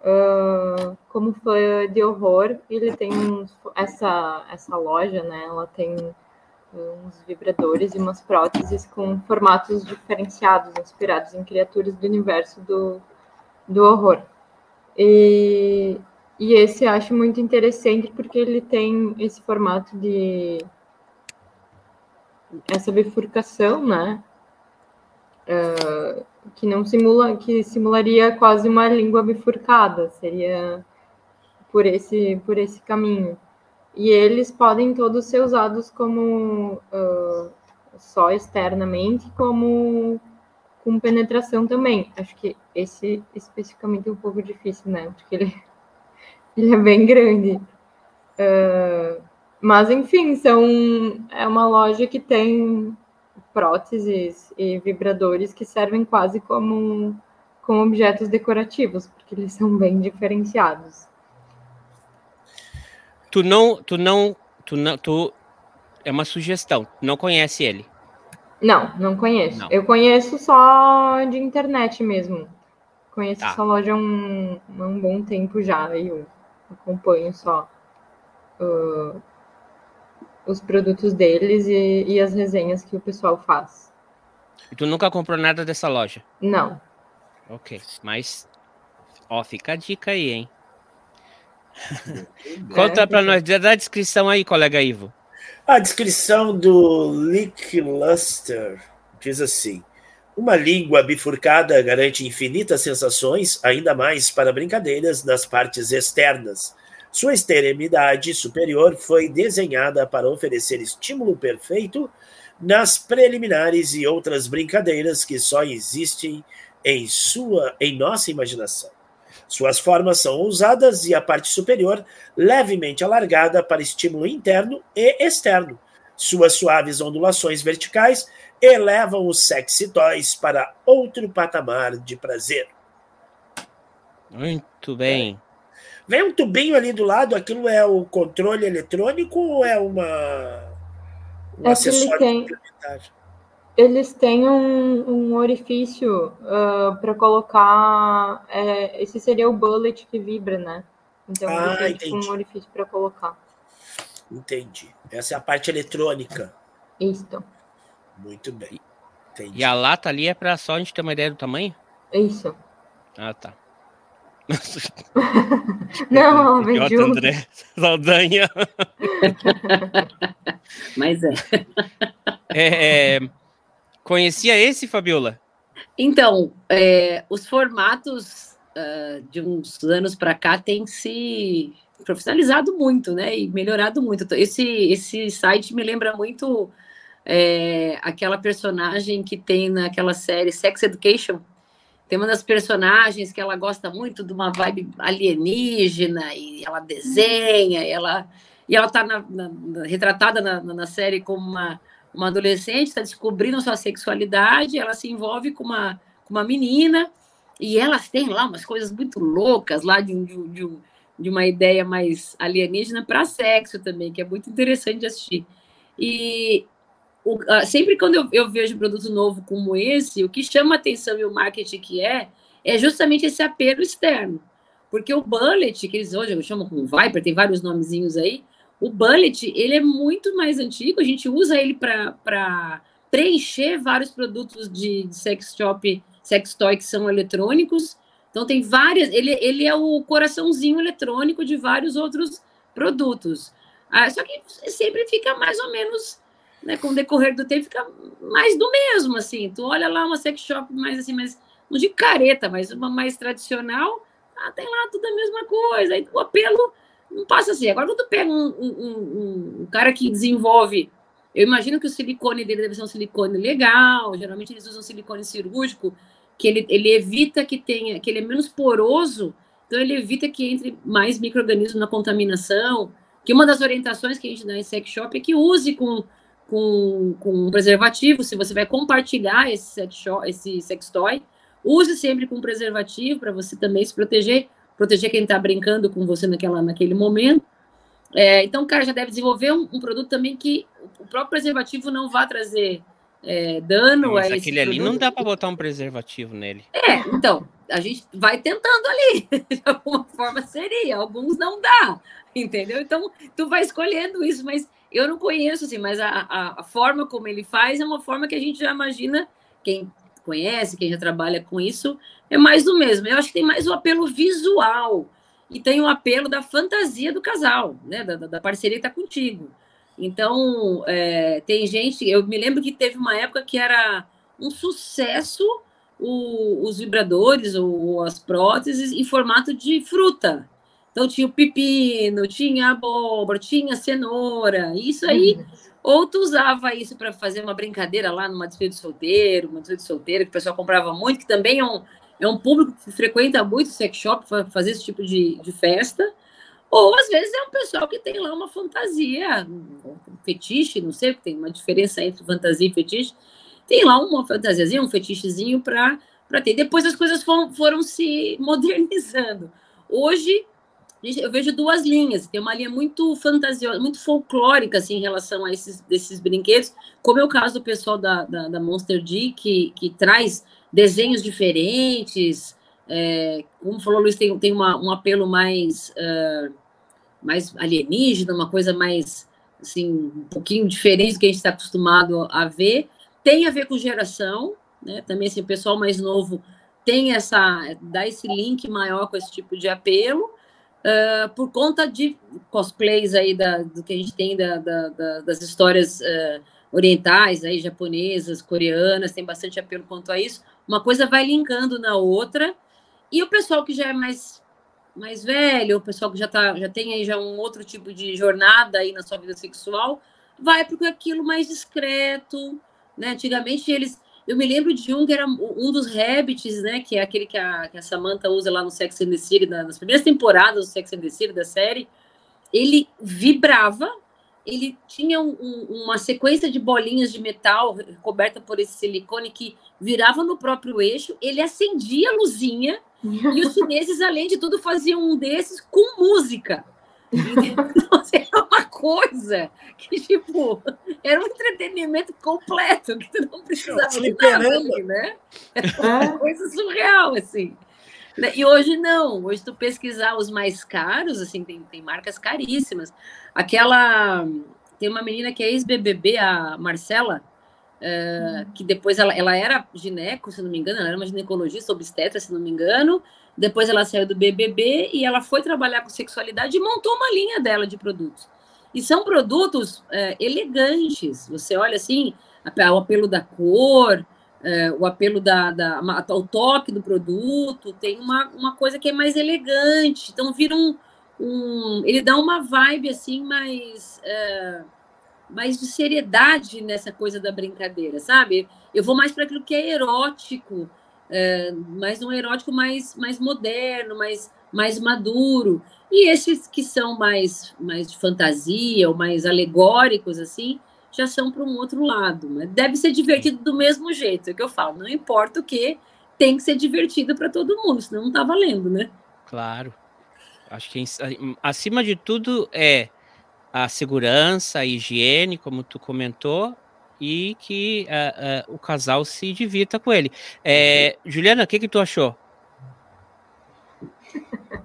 uh, como foi de horror, ele tem uns, essa, essa loja, né? Ela tem uns vibradores e umas próteses com formatos diferenciados, inspirados em criaturas do universo do, do horror. E, e esse acho muito interessante porque ele tem esse formato de essa bifurcação, né? Uh, que não simula, que simularia quase uma língua bifurcada, seria por esse, por esse caminho. E eles podem todos ser usados como uh, só externamente, como com penetração também. Acho que esse especificamente é um pouco difícil, né? Porque ele, ele é bem grande. Uh, mas, enfim, são, é uma loja que tem próteses e vibradores que servem quase como, como objetos decorativos, porque eles são bem diferenciados. Tu não, tu não, tu não, tu é uma sugestão. Não conhece ele? Não, não conheço. Não. Eu conheço só de internet mesmo. Conheço tá. essa loja há um, um bom tempo já. Eu acompanho só. Uh, os produtos deles e, e, as resenhas que o pessoal faz. E tu nunca comprou nada dessa loja? Não. Ok, mas ó, fica a dica aí, hein? Conta para nós, dá a descrição aí, colega Ivo. A descrição do Lick Luster diz assim: uma língua bifurcada garante infinitas sensações, ainda mais para brincadeiras nas partes externas. Sua extremidade superior foi desenhada para oferecer estímulo perfeito nas preliminares e outras brincadeiras que só existem em sua em nossa imaginação. Suas formas são ousadas e a parte superior levemente alargada para estímulo interno e externo. Suas suaves ondulações verticais elevam os sexy toys para outro patamar de prazer. Muito bem. Vem um tubinho ali do lado, aquilo é o controle eletrônico ou é uma um É acessório tem- complementar? Eles têm um, um orifício para colocar. é, esse seria o bullet que vibra, né? Então Ah, tem tipo, um orifício para colocar. Entendi. Essa é a parte eletrônica. Isso, Muito bem. Entendi. E a lata ali é pra só a gente ter uma ideia do tamanho? isso. Ah, tá. Não, ela junto. André Saldanha. Mas é. É, é, conhecia esse, Fabiola? Então, é, os formatos ah, de uns anos para cá têm se profissionalizado muito, né? E melhorado muito. Esse, esse site me lembra muito é, aquela personagem que tem naquela série Sex Education. Tem uma das personagens que ela gosta muito de uma vibe alienígena e ela desenha, e ela e ela está retratada na, na série como uma, uma adolescente, está descobrindo sua sexualidade, ela se envolve com uma, com uma menina e elas têm lá umas coisas muito loucas lá de, de, de, de uma ideia mais alienígena para sexo também, que é muito interessante de assistir. E o- sempre quando eu, eu vejo um produto novo como esse, o que chama a atenção e o marketing que é, é justamente esse apelo externo. Porque o Bullet, que eles hoje chamam como Viper, tem vários nomezinhos aí, o Bullet, ele é muito mais antigo, a gente usa ele para preencher vários produtos de, de sex shop, sex toy que são eletrônicos. Então tem várias, ele, ele é o coraçãozinho eletrônico de vários outros produtos. Ah, só que sempre fica mais ou menos, né, com o decorrer do tempo, fica mais do mesmo, assim. Tu olha lá uma sex shop mais assim, mais, não de careta, mas uma mais tradicional, ah, tem lá tudo a mesma coisa. Aí o apelo não passa assim. Agora, quando tu pega um, um- um- cara que desenvolve, eu imagino que o silicone dele deve ser um silicone legal. Geralmente eles usam silicone cirúrgico, que ele, ele evita que tenha, que ele é menos poroso, então ele evita que entre mais micro-organismos na contaminação. Que uma das orientações que a gente dá em sex shop é que use com, com, com preservativo. Se você vai compartilhar esse sex, shop, esse sex toy, use sempre com preservativo para você também se proteger proteger quem está brincando com você naquela, naquele momento. É, então, o cara já deve desenvolver um, um produto também que o próprio preservativo não vá trazer é, dano Mas a aquele ali não dá pra botar um preservativo nele. É, então, a gente vai tentando ali. De alguma forma seria, alguns não dá, entendeu? Então, tu vai escolhendo isso, mas eu não conheço, assim, mas a, a, a forma como ele faz é uma forma que a gente já imagina, quem conhece, quem já trabalha com isso, é mais do mesmo. Eu acho que tem mais o apelo visual e tem o apelo da fantasia do casal, né? Da, da- parceria que tá contigo. Então, é, tem gente, eu me lembro que teve uma época que era um sucesso o- os vibradores ou as próteses em formato de fruta. Então tinha o pepino, tinha abóbora, tinha cenoura. Isso aí, ou tu usava isso para fazer uma brincadeira lá numa despedida de solteiro, uma despedida de solteiro que o pessoal comprava muito, que também é um, é um público que frequenta muito sex shop para fazer esse tipo de, de festa. Ou às vezes é um pessoal que tem lá uma fantasia, um fetiche, não sei, tem uma diferença entre fantasia e fetiche. Tem lá uma fantasiazinha, um fetichezinho para ter. Depois as coisas foram, foram se modernizando. Hoje eu vejo duas linhas. Tem uma linha muito fantasiosa, muito folclórica assim, em relação a esses desses brinquedos, como é o caso do pessoal da, da, da Monster D, que, que traz desenhos diferentes. É, como falou Luiz, tem, tem uma, um apelo mais, ah, mais alienígena, uma coisa mais assim, um pouquinho diferente do que a gente está acostumado a ver. Tem a ver com geração, né? Também assim, o pessoal mais novo tem essa dá esse link maior com esse tipo de apelo. Uh, por conta de cosplays aí da, do que a gente tem da, da, da, das histórias uh, orientais, aí, japonesas, coreanas, tem bastante apelo quanto a isso. Uma coisa vai linkando na outra, e o pessoal que já é mais mais velho, o pessoal que já, tá, já tem aí já um outro tipo de jornada aí na sua vida sexual, vai para aquilo mais discreto, né? Antigamente eles eu me lembro de um que era um dos Rabbits, né? Que é aquele que a, que a Samantha usa lá no Sex and the City, nas primeiras temporadas do Sex and the City da série. Ele vibrava, ele tinha um, uma sequência de bolinhas de metal coberta por esse silicone que virava no próprio eixo, ele acendia a luzinha e os chineses, além de tudo, faziam um desses com música. Então, assim, era uma coisa que, tipo, era um entretenimento completo, que tu não precisava de nada ali, né? Era uma é. coisa surreal, assim. Né? E hoje não, hoje tu pesquisar os mais caros, assim, tem, tem marcas caríssimas. Aquela, tem uma menina que é ex-BBB, a Marcela, uh, que depois ela, ela era gineco, se não me engano, ela era uma ginecologista obstetra, se não me engano, depois ela saiu do BBB e ela foi trabalhar com sexualidade e montou uma linha dela de produtos. E são produtos é, elegantes. Você olha assim, o apelo da cor, é, o apelo da, da, o toque do produto, tem uma, uma coisa que é mais elegante. Então vira um, um ele dá uma vibe assim mais é, mais de seriedade nessa coisa da brincadeira, sabe? Eu vou mais para aquilo que é erótico, é, mas um erótico mais, mais moderno, mais, mais maduro. E esses que são mais, mais de fantasia ou mais alegóricos, assim, já são para um outro lado. Mas deve ser divertido do mesmo jeito, é o que eu falo. Não importa o que, tem que ser divertido para todo mundo, senão não está valendo, né? Claro. Acho que acima de tudo é a segurança, a higiene, como tu comentou, e que uh, uh, o casal se divirta com ele. É, Juliana, o que, que tu achou?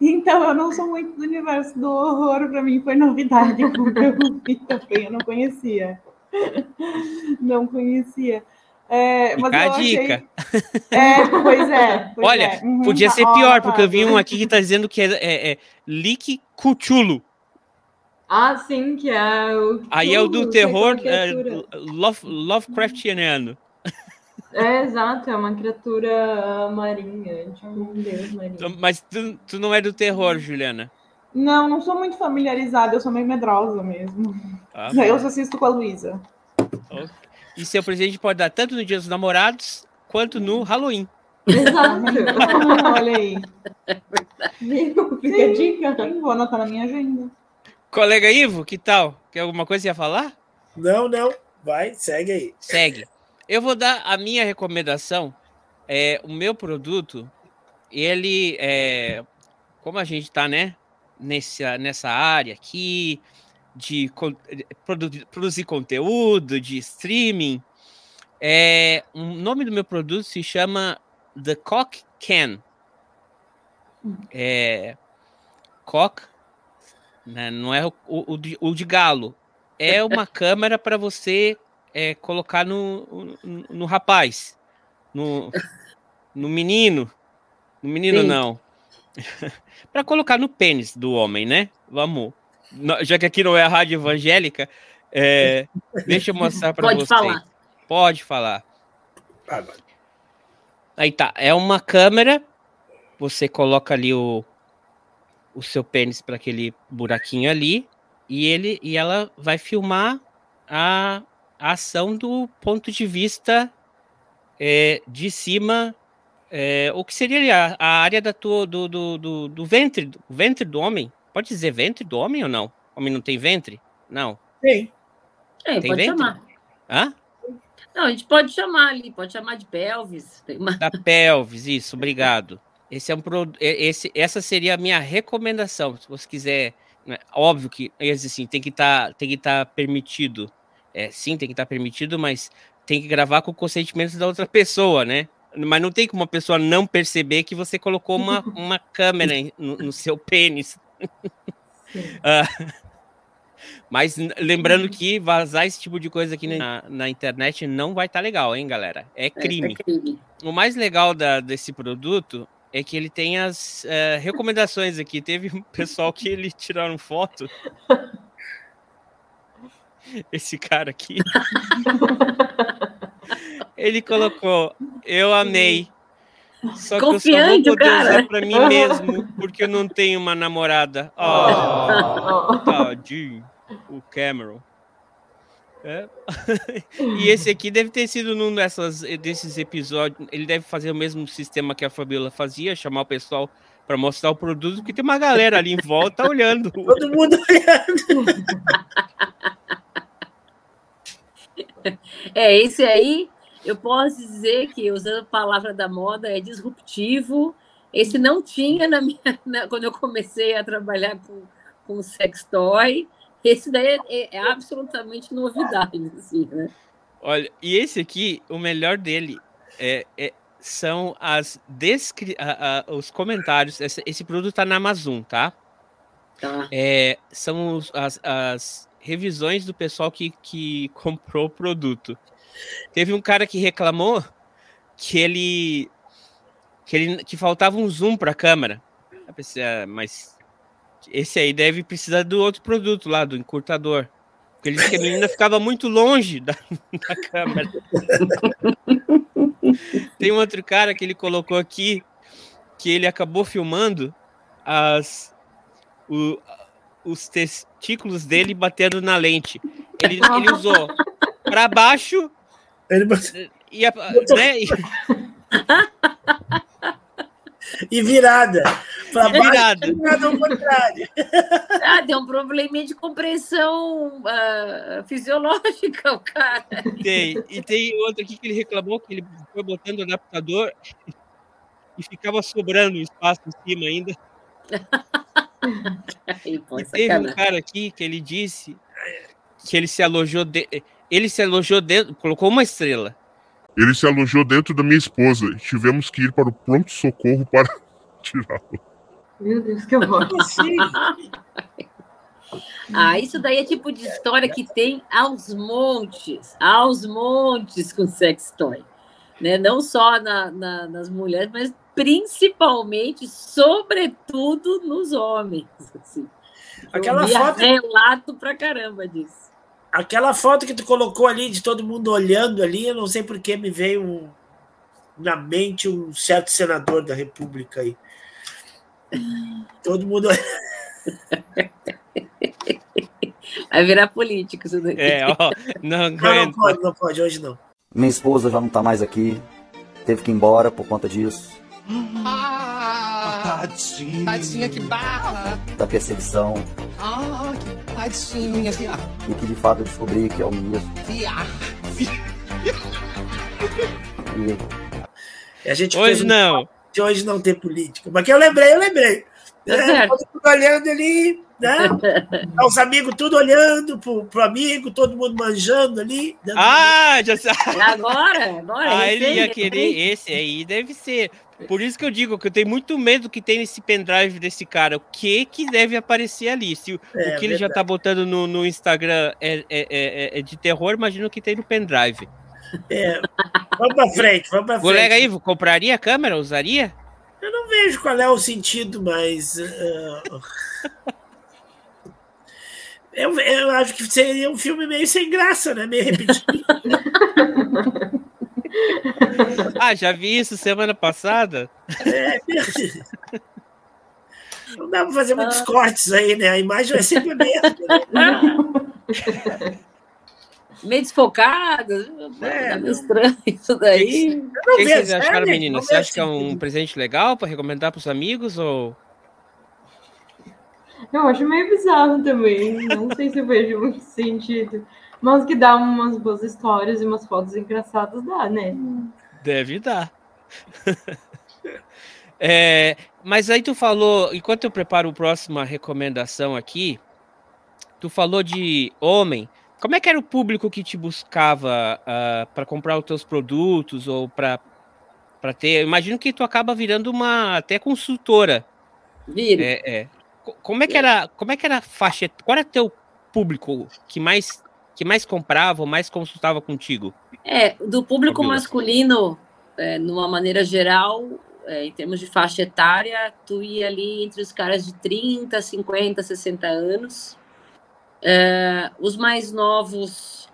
Então, eu não sou muito do universo do horror, para mim foi novidade quando eu vi também, eu não conhecia. Não conhecia. É, mas a dica. É, pois é. Pois Olha, é. Uhum, podia ser pior, porque eu vi um aqui que está dizendo que é, é, é Lick Cuchulo. Ah, sim, que é o. Aí é o do terror é, Love, Lovecraftiano. É, exato, é uma criatura marinha, tipo um deus marinho. Então, mas tu, tu não é do terror, Juliana? Não, não sou muito familiarizada, eu sou meio medrosa mesmo. Ah, eu só assisto com a Luísa. E seu presente pode dar tanto no Dia dos Namorados quanto no Halloween. Exato. Olha aí. Fica a dica. Vou anotar na minha agenda. Colega Ivo, que tal? Quer alguma coisa a falar? Não, não. Vai, segue aí. Segue. Eu vou dar a minha recomendação. É, o meu produto, ele é. Como a gente está, né? Nessa, nessa área aqui de produ produzir conteúdo, de streaming. É, o nome do meu produto se chama The Cock Can. É, cock né? não é o, o, de, o de galo. É uma câmera para você é, colocar no, no, no, rapaz, no, no menino. No menino, Sim. não. para colocar no pênis do homem, né? Vamos. Já que aqui não é a rádio evangélica, é, deixa eu mostrar para vocês. Pode falar. Pode falar. Aí tá. É uma câmera. Você coloca ali o, o seu pênis para aquele buraquinho ali e ele e ela vai filmar a, a ação do ponto de vista é, de cima é, o que seria a, a área da tua, do, do, do, do ventre do ventre do homem pode dizer ventre do homem ou não o homem não tem ventre não tem é, tem pode ventre? chamar Hã? Não, a gente pode chamar ali, pode chamar de pelvis. Uma... Da pelvis, isso, obrigado. Esse é um esse, essa seria a minha recomendação. Se você quiser, né, óbvio que assim, tem que estar tá, estar tá permitido. É, sim, tem que estar tá permitido, mas tem que gravar com o consentimento da outra pessoa, né? Mas não tem como uma pessoa não perceber que você colocou uma, uma câmera no, no seu pênis. uh, mas lembrando uhum. que vazar esse tipo de coisa aqui na, na internet não vai estar tá legal, hein, galera? É crime. É, é crime. O mais legal da, desse produto é que ele tem as uh, recomendações aqui. Teve um pessoal que ele tiraram foto. Esse cara aqui. ele colocou: Eu amei. Só Confiante, que eu só vou poder cara. usar pra mim mesmo, porque eu não tenho uma namorada. Oh, tadinho. O Cameron. É. e esse aqui deve ter sido num dessas, desses episódios. Ele deve fazer o mesmo sistema que a Fabiola fazia, chamar o pessoal para mostrar o produto, porque tem uma galera ali em volta olhando. Todo mundo olhando. É, esse aí, eu posso dizer que, usando a palavra da moda, é disruptivo. Esse não tinha na minha, na- quando eu comecei a trabalhar com, com sex toy. Esse daí é, é- é absolutamente novidade, assim, né? Olha, e esse aqui, o melhor dele é, é- são as descri a- a- os comentários. Esse, esse produto tá na Amazon, tá? Tá. É, são os- as, as revisões do pessoal que, que comprou o produto. Teve um cara que reclamou que ele que, ele, que faltava um zoom para a câmera. Ah, mas esse aí deve precisar do outro produto lá, do encurtador. Porque ele disse que a menina ficava muito longe da, da câmera. Tem um outro cara que ele colocou aqui que ele acabou filmando as, o- os testículos dele batendo na lente. Ele, ele usou para baixo Ele- e, a- né, e E virada. Pra virado. virada ao contrário. Ah, tem um probleminha de compreensão ah, fisiológica, o cara. Tem. E tem outro aqui que ele reclamou que ele foi botando o adaptador e ficava sobrando espaço em cima ainda. Aí, pô, E teve um cara aqui que ele disse que ele se alojou de... ele se alojou dentro, colocou uma estrela. Ele se alojou dentro da minha esposa e tivemos que ir para o pronto-socorro para tirá-lo. Meu Deus, que horror. Ah, isso daí é tipo de história que tem aos montes, aos montes com sex toy. Né? Não só na- na- nas mulheres, mas principalmente, sobretudo, nos homens. Assim. Aquela Eu foto- relato pra caramba disso. Aquela foto que tu colocou ali de todo mundo olhando ali, eu não sei por que me veio um- na mente um certo senador da República aí. Todo mundo Vai virar político isso daí. É, ó, não Não, não pode, não pode, hoje não. Minha esposa já não tá mais aqui. Teve que ir embora por conta disso. Tadinha. Tadinha, que barra. Da perseguição. Ah, que tadinha. E que de fato eu descobri que é o mesmo. E E a gente Hoje fez um não. De hoje não ter política. Mas que eu lembrei, eu lembrei. Né? Todo mundo olhando ali, né? Os amigos tudo olhando pro, pro amigo, todo mundo manjando ali. dando- Ah, já sei. Agora, agora. Ah, ele ia querer esse aí, deve ser. Por isso que eu digo que eu tenho muito medo que tem nesse pendrive desse cara. O que que deve aparecer ali? Se o, É, o que ele já tá botando no, no Instagram é, é, é- é de terror, imagina o que tem no pendrive. É, vamos pra frente, vamos pra frente. Colega aí, compraria a câmera? Usaria? Eu não vejo qual é o sentido, mas. eh, eu, eu acho que seria um filme meio sem graça, né? Meio repetido. Ah, já vi isso semana passada. É, não dá pra fazer muitos cortes aí, né? A imagem vai sempre a mesma. né? Meio desfocado. É, É, meio estranho isso daí. O que, que vocês acharam, menino? não Você acha que é um presente legal para recomendar pros amigos? Ou. Eu acho meio bizarro também. Não sei se eu vejo muito sentido. Mas que dá umas boas histórias e umas fotos engraçadas, dá, né? Deve dar. É, mas aí tu falou, enquanto eu preparo a próxima recomendação aqui, tu falou de homem. Como é que era o público que te buscava para comprar os teus produtos ou para para ter? Eu imagino que tu acaba virando uma até consultora. Vira. É, é. Co- Como é que era? Como é que era a faixa? Qual era teu público que mais que mais comprava ou mais consultava contigo? É, do público Fabiola. masculino, é, numa maneira geral, é, em termos de faixa etária, tu ia ali entre os caras de 30, 50, 60 anos. É, os mais novos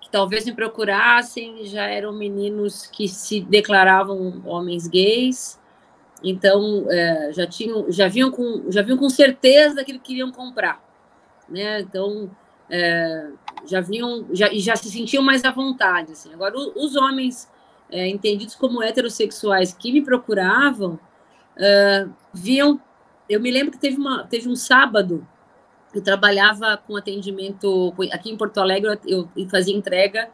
que talvez me procurassem já eram meninos que se declaravam homens gays, então é, já tinham, já vinham com, já vinham com certeza que eles queriam comprar, né? Então é, já vinham, já, já se sentiam mais à vontade. Assim. Agora o, os homens entendidos como heterossexuais que me procuravam uh, viam. Eu me lembro que teve, uma, teve um sábado, eu trabalhava com atendimento aqui em Porto Alegre, eu, fazia entrega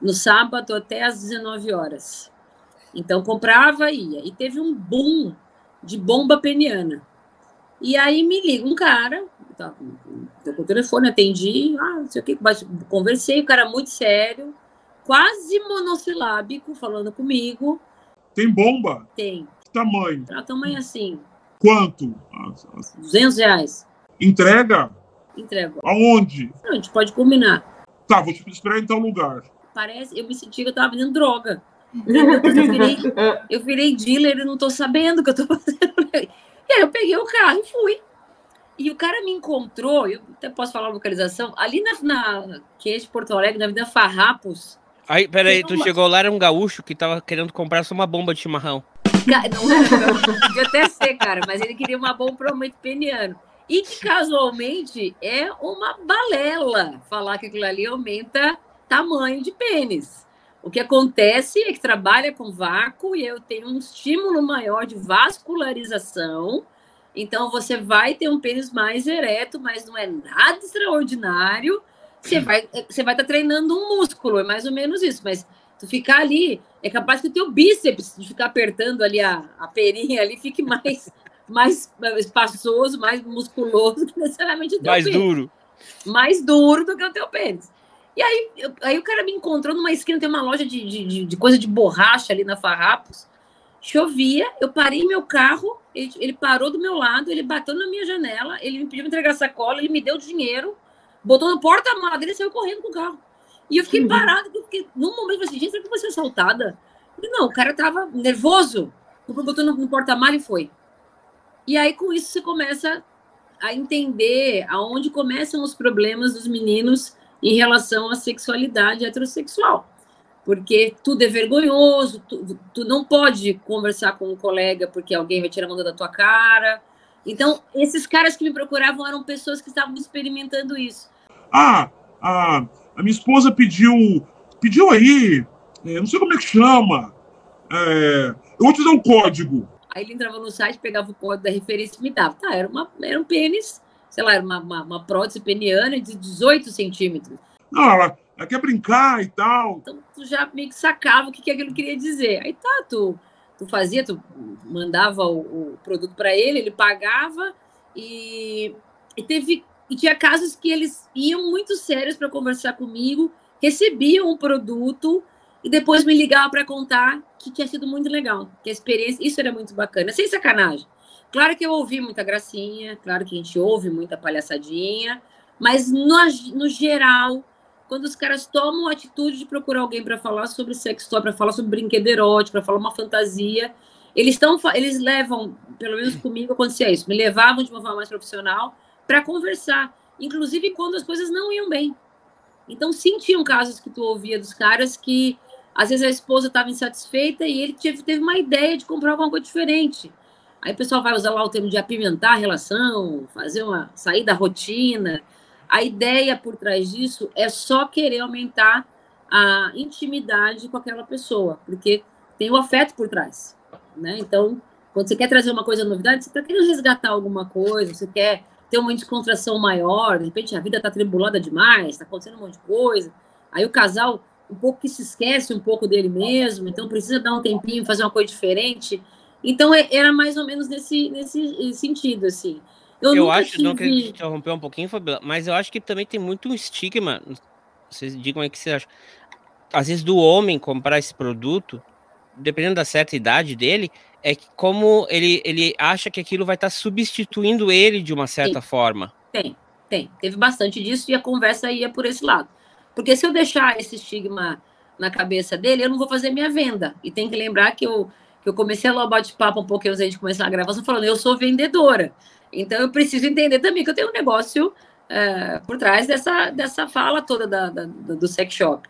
no sábado até às 19 horas. Então comprava e ia. E teve um boom de bomba peniana. E aí me liga um cara, tá, com o telefone, atendi, ah, não sei o que, conversei, o cara muito sério, quase monossilábico, falando comigo. Tem bomba? Tem. Que tamanho? Pra tamanho assim. Quanto? 200 reais. Entrega? Entrega. Aonde? Não, a gente pode combinar. Tá, vou te esperar em tal lugar. Parece, eu me senti que eu tava vendendo droga. Eu virei, eu virei dealer e não tô sabendo o que eu tô fazendo. E aí eu peguei o carro e fui. E o cara me encontrou, eu até posso falar a localização, ali na, na que é de Porto Alegre, na Avenida Farrapos, Aí, peraí, tu chegou lá, era um gaúcho que tava querendo comprar só uma bomba de chimarrão. Não era, podia até ser, cara, mas ele queria uma bomba provavelmente peniano. E que casualmente é uma balela falar que aquilo ali aumenta tamanho de pênis. O que acontece é que trabalha com vácuo e eu tenho um estímulo maior de vascularização. Então você vai ter um pênis mais ereto, mas não é nada extraordinário você vai você vai estar tá treinando um músculo, é mais ou menos isso, mas tu ficar ali, é capaz que o teu bíceps, de ficar apertando ali a, a perinha ali, fique mais, mais espaçoso, mais musculoso que necessariamente o teu Mais pênis. duro. Mais duro do que o teu pênis. E aí, eu, aí o cara me encontrou numa esquina, tem uma loja de, de, de, coisa de borracha ali na Farrapos. Chovia, eu parei meu carro, ele, ele parou do meu lado, ele bateu na minha janela, ele me pediu para entregar sacola, ele me deu dinheiro, botou no porta-malas dele e saiu correndo com o carro. E eu fiquei parado, porque num momento eu falei assim, gente, será que eu vou ser assaltada? E não, o cara tava nervoso, botou no, no porta-malas e foi. E aí, com isso, você começa a entender aonde começam os problemas dos meninos em relação à sexualidade heterossexual. Porque tudo é vergonhoso, tu, tu não pode conversar com um colega porque alguém vai tirar a mão da tua cara. Então, esses caras que me procuravam eram pessoas que estavam experimentando isso. Ah, a, a minha esposa pediu, pediu aí, é, não sei como é que chama, é, eu vou te dar um código. Aí ele entrava no site, pegava o código da referência e me dava. Tá, era, uma, era um pênis, sei lá, era uma, uma, uma prótese peniana de 18 centímetros. Não, ela, ela quer brincar e tal. Então, tu já meio que sacava o que, que aquilo queria dizer. Aí tá, tu, tu fazia, tu mandava o, o produto para ele, ele pagava e, e teve e tinha casos que eles iam muito sérios para conversar comigo, recebiam o produto e depois me ligavam para contar que tinha sido muito legal, que a experiência, isso era muito bacana, sem sacanagem. Claro que eu ouvi muita gracinha, claro que a gente ouve muita palhaçadinha, mas no, no geral, quando os caras tomam a atitude de procurar alguém para falar sobre sexo, para falar sobre brinquedo erótico, para falar uma fantasia, eles estão, eles levam, pelo menos comigo acontecia isso, me levavam de uma forma mais profissional para conversar, inclusive quando as coisas não iam bem. Então, sim, tinham casos que tu ouvia dos caras que às vezes a esposa estava insatisfeita e ele teve, teve uma ideia de comprar alguma coisa diferente. Aí o pessoal vai usar lá o termo de apimentar a relação, fazer uma sair da rotina. A ideia por trás disso é só querer aumentar a intimidade com aquela pessoa, porque tem o afeto por trás, né? Então, quando você quer trazer uma coisa novidade, você está querendo resgatar alguma coisa, você quer ter uma descontração maior, de repente a vida está tribulada demais, está acontecendo um monte de coisa. Aí o casal um pouco que se esquece um pouco dele mesmo, então precisa dar um tempinho, fazer uma coisa diferente. Então é, era mais ou menos nesse, nesse sentido, assim. Eu, eu acho, tive... não queria te interromper um pouquinho, Fabiola, mas eu acho que também tem muito um estigma. Vocês digam aí que você acha. Às vezes, do homem comprar esse produto, dependendo da certa idade dele, é que como ele, ele acha que aquilo vai estar tá substituindo ele de uma certa tem, forma. Tem, tem. Teve bastante disso e a conversa ia por esse lado. Porque se eu deixar esse estigma na cabeça dele, eu não vou fazer minha venda. E tem que lembrar que eu, que eu comecei lá o bate-papo um pouquinho antes de começar a gravação, falando, eu sou vendedora. Então eu preciso entender também que eu tenho um negócio é, por trás dessa, dessa fala toda da, da, do sex shop.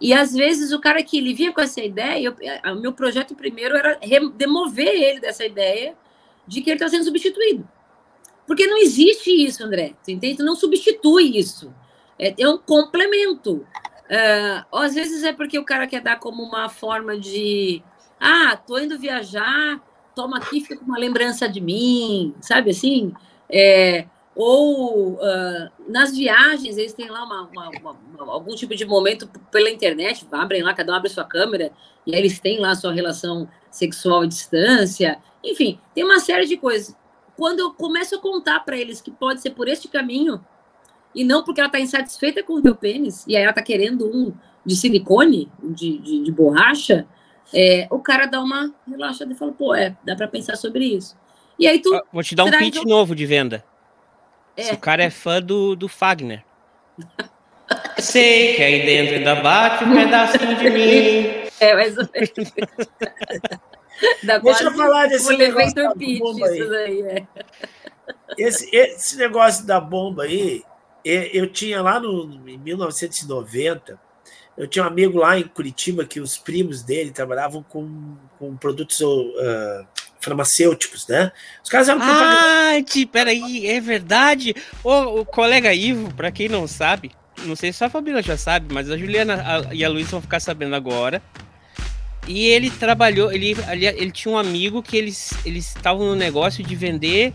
E às vezes o cara que ele vinha com essa ideia, o meu projeto primeiro era demover ele dessa ideia de que ele está sendo substituído. Porque não existe isso, André. Você entende? Não substitui isso. É, é um complemento. Uh, às vezes é porque o cara quer dar como uma forma de ah, tô indo viajar, toma aqui, fica com uma lembrança de mim, sabe assim? É, ou uh, nas viagens, eles têm lá uma, uma, uma, algum tipo de momento pela internet, abrem lá, cada um abre sua câmera, e aí eles têm lá a sua relação sexual à distância, enfim, tem uma série de coisas. Quando eu começo a contar para eles que pode ser por este caminho, e não porque ela está insatisfeita com o teu pênis, e aí ela está querendo um de silicone, de, de, de borracha, é, o cara dá uma relaxada e fala, pô, é, dá para pensar sobre isso. E aí tu. Vou te dar um pitch um... novo de venda. É. Se o cara é fã do, do Fagner. Sei que aí dentro ainda bate um pedacinho de mim. É, mais ou menos. Deixa eu falar desse negócio da bomba aí. Daí, é. esse, esse negócio da bomba aí, eu tinha lá no, em 1990 eu tinha um amigo lá em Curitiba que os primos dele trabalhavam com, com produtos uh, farmacêuticos, né? Os caras eram Ah, peraí, é verdade. O, o colega Ivo, para quem não sabe, não sei se a Fabiana já sabe, mas a Juliana e a Luísa vão ficar sabendo agora. E ele trabalhou, ele, ele, ele tinha um amigo que eles estavam no negócio de vender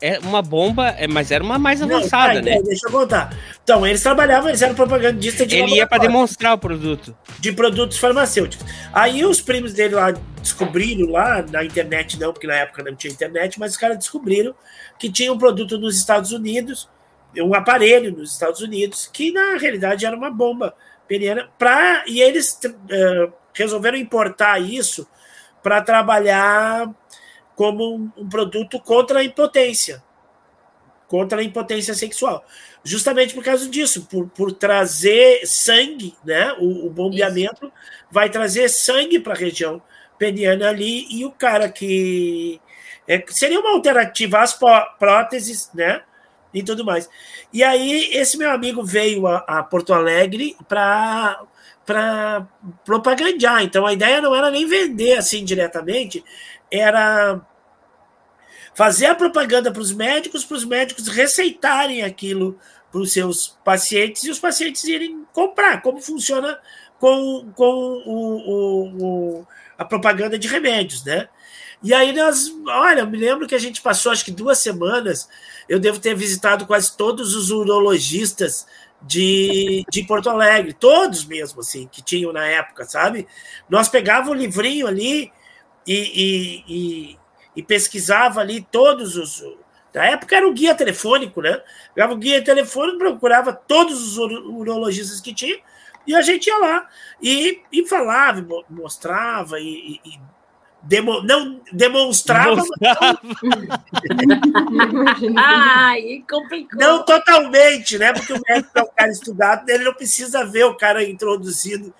é uma bomba, é, mas era uma mais avançada, Não, tá, né? Deixa eu contar. Então, eles trabalhavam, eles eram propagandistas de Ele ia para demonstrar o produto. De produtos farmacêuticos. Aí os primos dele lá descobriram lá, na internet não, porque na época não tinha internet, mas os caras descobriram que tinha um produto nos Estados Unidos, um aparelho nos Estados Unidos, que na realidade era uma bomba peniana, pra, e eles uh, resolveram importar isso para trabalhar como um, produto contra a impotência, contra a impotência sexual. Justamente por causa disso, por, por trazer sangue, né? O, o bombeamento Isso. vai trazer sangue para a região peniana ali, e o cara que. É, seria uma alternativa às próteses, né? E tudo mais. E aí, esse meu amigo veio a, a Porto Alegre para para propagandear. Então a ideia não era nem vender assim diretamente, era fazer a propaganda para os médicos, para os médicos receitarem aquilo para os seus pacientes e os pacientes irem comprar. Como funciona com, com o, o, o, a propaganda de remédios, né? E aí nós, olha, eu me lembro que a gente passou acho que duas semanas, eu devo ter visitado quase todos os urologistas de, de Porto Alegre, todos mesmo, assim, que tinham na época, sabe? Nós pegávamos o livrinho ali e, e, e pesquisava ali todos os. Na época era o guia telefônico, né? Pegava o guia telefônico, procurava todos os urologistas que tinha, e a gente ia lá e, e falava, mostrava e, e Demo, não demonstrava. demonstrava. Ai, complicou. Não totalmente, né? Porque o médico é um cara estudado, ele não precisa ver o cara introduzindo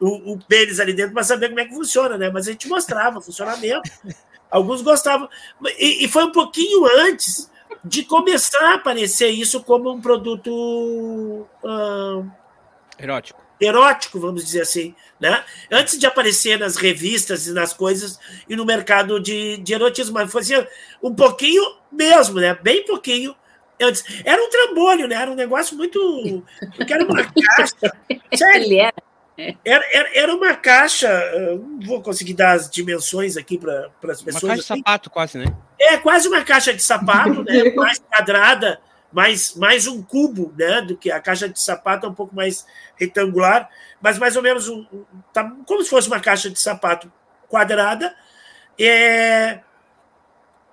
o, o pênis ali dentro para saber como é que funciona, né? Mas a gente mostrava funcionamento. Alguns gostavam. E, e, foi um pouquinho antes de começar a aparecer isso como um produto uh, erótico. Erótico, vamos dizer assim. Né? Antes de aparecer nas revistas e nas coisas e no mercado de, de erotismo, mas fazia um pouquinho mesmo, né? Bem pouquinho antes. Era um trambolho, né? Era um negócio muito. Porque era uma caixa. Sério. Ele era era, era, era uma caixa, não vou conseguir dar as dimensões aqui para as pessoas. Uma caixa de sapato, quase, né? É, quase uma caixa de sapato, né? mais quadrada, mais, mais um cubo, né? Do que a caixa de sapato é um pouco mais retangular, mas mais ou menos um, tá, como se fosse uma caixa de sapato quadrada. É,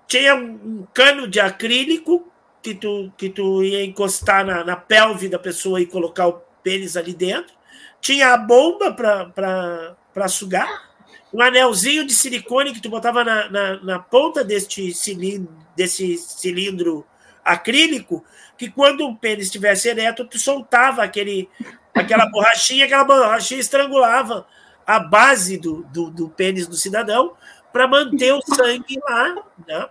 tinha um cano de acrílico que tu, que tu ia encostar na, na pelve da pessoa e colocar o pênis ali dentro tinha a bomba para sugar, um anelzinho de silicone que tu botava na, na, na ponta deste cilindro, desse cilindro acrílico, que quando o pênis estivesse ereto, tu soltava aquele, aquela borrachinha, aquela borrachinha estrangulava a, base do, do, do pênis do cidadão para manter o sangue lá, né?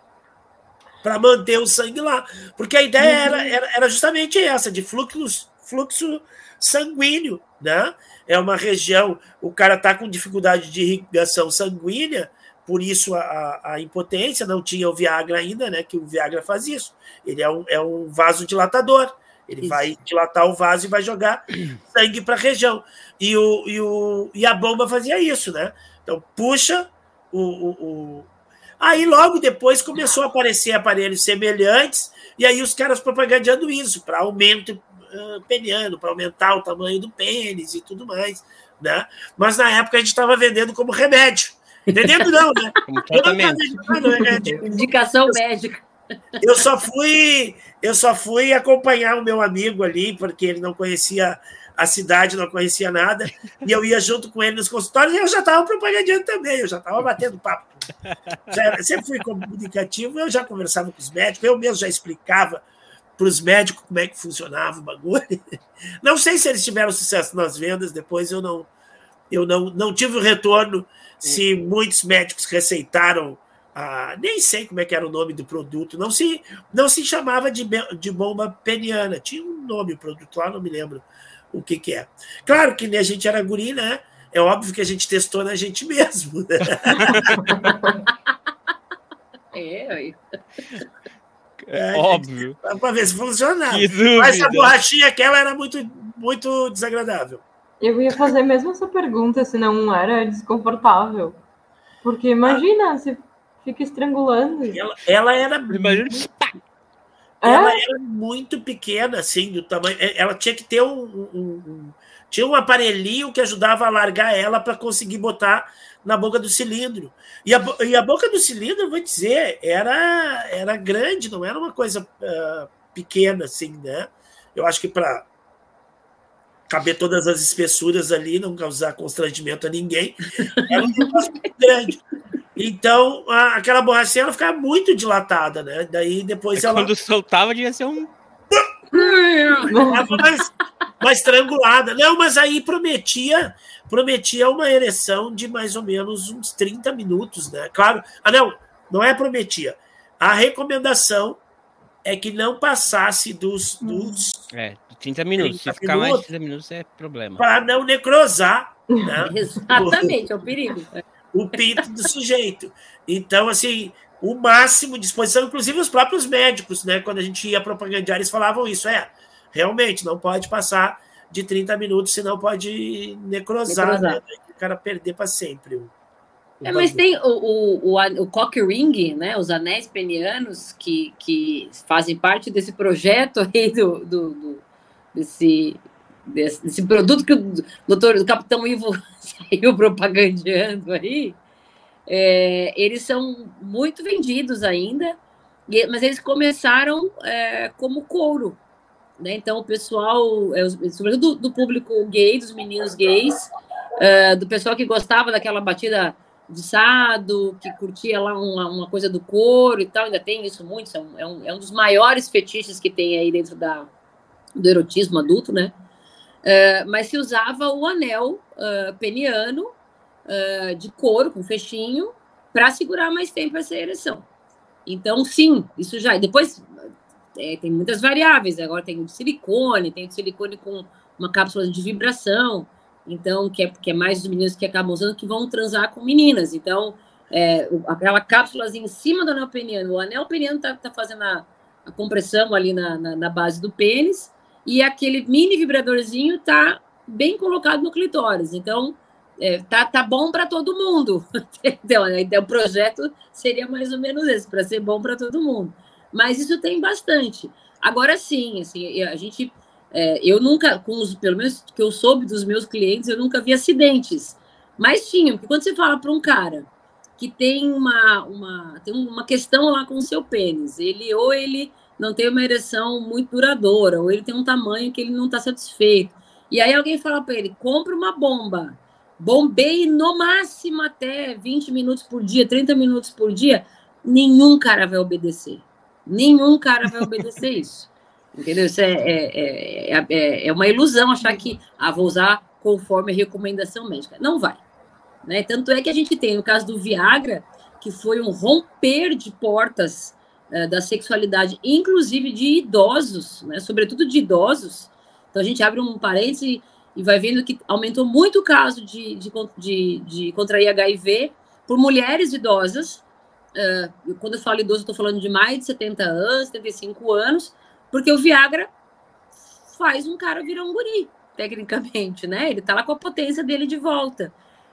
Para manter o sangue lá. Porque a ideia era, era, era justamente essa, de fluxo, fluxo sanguíneo, né? É uma região, o cara está com dificuldade de irrigação sanguínea, por isso a, a, impotência, não tinha o Viagra ainda, né? Que o Viagra faz isso. Ele é um, é um vasodilatador. Ele isso. vai dilatar o vaso e vai jogar sangue para a região. E, o, e, o, e a bomba fazia isso, né? Então, puxa o, o, o... Aí, logo depois, começou a aparecer aparelhos semelhantes, e aí os caras propagandeando isso, para aumento uh, peniano, para aumentar o tamanho do pênis e tudo mais. Né? Mas na época a gente estava vendendo como remédio. Vendendo não, né? Como tratamento. Indicação médica. Eu só fui, eu só fui acompanhar o meu amigo ali, porque ele não conhecia a cidade, não conhecia nada, e eu ia junto com ele nos consultórios e eu já estava propagandando também, eu já estava batendo papo. Já, sempre fui comunicativo, eu já conversava com os médicos, eu mesmo já explicava para os médicos como é que funcionava o bagulho. Não sei se eles tiveram sucesso nas vendas, depois eu não, eu não, não tive o retorno se muitos médicos receitaram ah, nem sei como é que era o nome do produto, não se, não se chamava de, de bomba peniana, tinha um nome o produto lá, não me lembro o que, que é. Claro que a gente era guri, né? É óbvio que a gente testou na gente mesmo. Né? é, é óbvio. Para ver se funcionava. Mas a borrachinha aquela era muito, muito desagradável. Eu ia fazer mesmo essa pergunta se não era desconfortável. Porque imagina, se fica estrangulando. Ela, ela era. Imagina. Ela é? era muito pequena, assim, do tamanho. Ela tinha que ter um, um, um tinha um aparelhinho que ajudava a largar ela para conseguir botar na boca do cilindro. E a, e a boca do cilindro, vou dizer, era, era grande, não era uma coisa uh, pequena, assim, né? Eu acho que para caber todas as espessuras ali, não causar constrangimento a ninguém, era um negócio grande. Então, a, aquela borrachinha ela ficava muito dilatada, né? Daí depois é ela. Quando soltava, devia ser um. mais, mais estrangulada. Não, mas aí prometia prometia uma ereção de mais ou menos uns 30 minutos, né? Claro. Ah, não, não é prometia. A recomendação é que não passasse dos. dos é, 30 minutos. 30 Se ficar minutos, mais de 30 minutos é problema. Para não necrosar. Né? Exatamente, é o perigo. O pinto do sujeito. Então, assim, o máximo de exposição, inclusive os próprios médicos, né? Quando a gente ia propagandear, eles falavam isso. É, realmente, não pode passar de 30 minutos, senão pode necrosar, necrosar. Né? o cara perder para sempre. O, o é, mas tem o, o, o, o cock ring, né? Os anéis penianos que, que fazem parte desse projeto aí do, do, do desse, desse, desse, produto que o doutor, o Capitão Ivo saiu propagandeando aí. É, eles são muito vendidos ainda, mas eles começaram é, como couro, né? Então, o pessoal, é, sobretudo do, do público gay, dos meninos gays, uh, do pessoal que gostava daquela batida de sado, que curtia lá uma, uma coisa do couro e tal, ainda tem isso muito, é um, é um dos maiores fetiches que tem aí dentro da, do erotismo adulto, né? Uh, mas se usava o anel uh, peniano uh, de couro, com fechinho, para segurar mais tempo essa ereção. Então, sim, isso já. Depois é, tem muitas variáveis. Agora tem o de silicone, tem o de silicone com uma cápsula de vibração. Então, que é, que é mais os meninos que acabam usando que vão transar com meninas. Então, é, aquela cápsula em cima do anel peniano. O anel peniano está tá fazendo a, a compressão ali na, na, na, base do pênis e aquele mini vibradorzinho está bem colocado no clitóris. Então, é, tá, tá bom para todo mundo. então, o projeto seria mais ou menos esse, para ser bom para todo mundo mas isso tem bastante. Agora sim, assim, a gente, é, eu nunca, com os, pelo menos que eu soube dos meus clientes, eu nunca vi acidentes, mas tinha, porque quando você fala para um cara que tem uma, uma, tem uma questão lá com o seu pênis, ele ou ele não tem uma ereção muito duradoura, ou ele tem um tamanho que ele não está satisfeito, e aí alguém fala para ele, compra uma bomba, bombeie no máximo até 20 minutos por dia, 30 minutos por dia, nenhum cara vai obedecer. Nenhum cara vai obedecer isso. Entendeu? Isso é, é, é, é, uma ilusão achar que ah, vou usar conforme a recomendação médica. Não vai. Né? Tanto é que a gente tem, no caso do Viagra, que foi um romper de portas uh, da sexualidade, inclusive de idosos, né? sobretudo de idosos. Então a gente abre um parêntese e vai vendo que aumentou muito o caso de, de, de, de contrair HIV por mulheres idosas. Uh, quando eu falo idoso, estou falando de mais de 70 anos, 75 anos, porque o Viagra faz um cara virar um guri, tecnicamente, né? Ele tá lá com a potência dele de volta.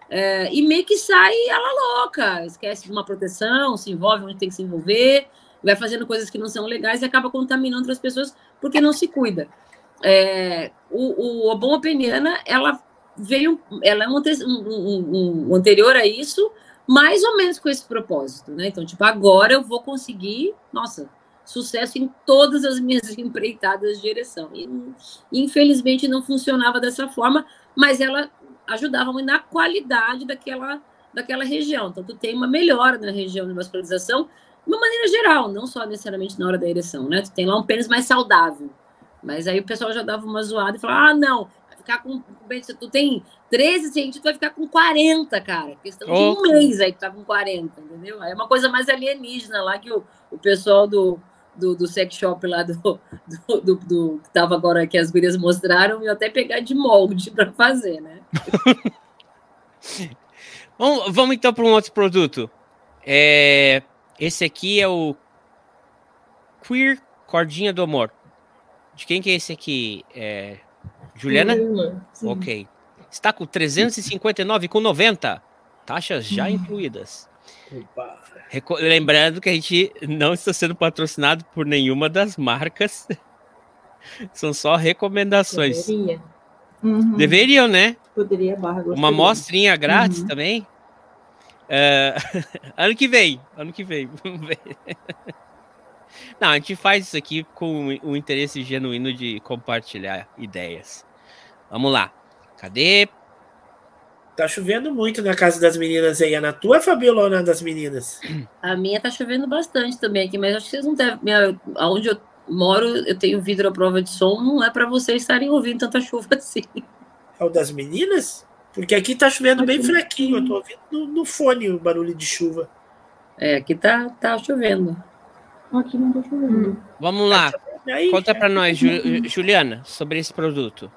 É, e meio que sai ela louca, esquece de uma proteção, se envolve onde tem que se envolver, vai fazendo coisas que não são legais e acaba contaminando outras pessoas porque não se cuida. É, o, o, a Bom Peniana, ela veio, ela é um, um, um, anterior a isso, mais ou menos com esse propósito, né? Então, tipo, agora eu vou conseguir, nossa, sucesso em todas as minhas empreitadas de ereção. E, infelizmente não funcionava dessa forma, mas ela ajudava muito na qualidade daquela, daquela região. Então, tu tem uma melhora na região de vascularização, de uma maneira geral, não só necessariamente na hora da ereção, né? Tu tem lá um pênis mais saudável. Mas aí o pessoal já dava uma zoada e falava: ah, não, vai ficar com. Tu tem 13 centímetros, tu vai ficar com 40, cara. Questão oh. de um mês aí tu tá com 40, entendeu? Aí é uma coisa mais alienígena lá que o, o pessoal do, do, do sex shop lá do, do, do, do que tava agora que as gurias mostraram e até pegar de molde para fazer, né? vamos, vamos então para um outro produto. É, esse aqui é o Queer Cordinha do Amor. De quem que é esse aqui? É, Juliana? Sim. Ok. Está com 359,90. Taxas já hum. incluídas. Opa. Lembrando que a gente não está sendo patrocinado por nenhuma das marcas. São só recomendações. Deveria. Uhum. Deveriam, né? Poderia, barra, Uma mostrinha grátis uhum. também. Uh, ano que vem. Ano que vem. Vamos ver. Não, a gente faz isso aqui com o interesse genuíno de compartilhar ideias. Vamos lá. Cadê? Tá chovendo muito na casa das meninas aí. É na tua, Fabiola, ou na das meninas? A minha tá chovendo bastante também aqui, mas acho que vocês não devem. Minha, onde eu moro, eu tenho vidro à prova de som, não é para vocês estarem ouvindo tanta chuva assim. É o das meninas? Porque aqui tá chovendo aqui. bem fraquinho. Eu tô ouvindo no, no, fone o barulho de chuva. É, aqui tá, tá chovendo. Aqui não tá chovendo. Vamos lá. Tá aí, Conta para nós, Juliana, sobre esse produto.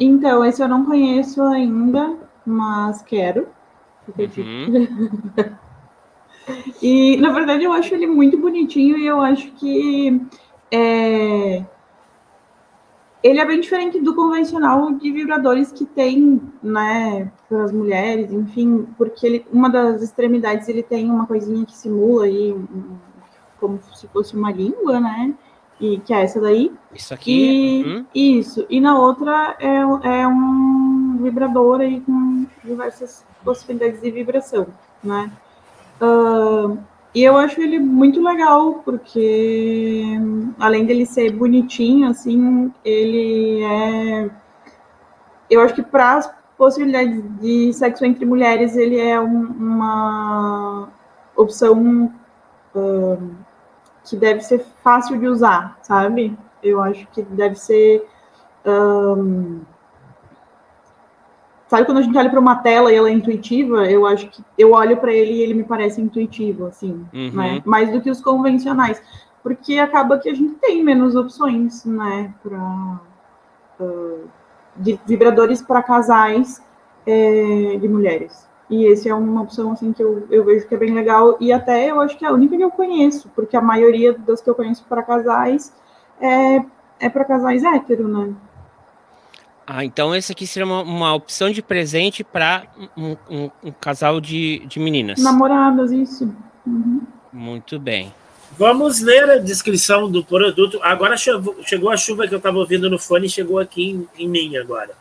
Então, esse eu não conheço ainda mas quero. Uhum. e, na verdade, eu acho ele muito bonitinho e eu acho que é, ele é bem diferente do convencional de vibradores que tem, né, para as mulheres, enfim, porque ele, uma das extremidades ele tem uma coisinha que simula aí, um, como se fosse uma língua, né? E que é essa daí. Isso aqui. E, uhum. Isso. E na outra é, é um vibrador aí com diversas possibilidades de vibração, né? Uh, e eu acho ele muito legal, porque além dele ser bonitinho, assim, ele é. Eu acho que para as possibilidades de sexo entre mulheres, ele é um, uma opção. Uh, que deve ser fácil de usar, sabe? Eu acho que deve ser. Um... Sabe quando a gente olha para uma tela e ela é intuitiva? Eu acho que eu olho para ele e ele me parece intuitivo, assim, uhum. né? Mais do que os convencionais, porque acaba que a gente tem menos opções, né? Para uh, de vibradores para casais é, de mulheres. E esse é uma opção assim que eu, eu vejo que é bem legal e até eu acho que é a única que eu conheço, porque a maioria das que eu conheço para casais é, é para casais hétero, né? Ah, então esse aqui seria uma, uma opção de presente para um, um, um, casal de, de meninas. Namoradas, isso. Uhum. Muito bem. Vamos ler a descrição do produto. Agora chegou a chuva que eu estava ouvindo no fone, chegou aqui em, em mim agora.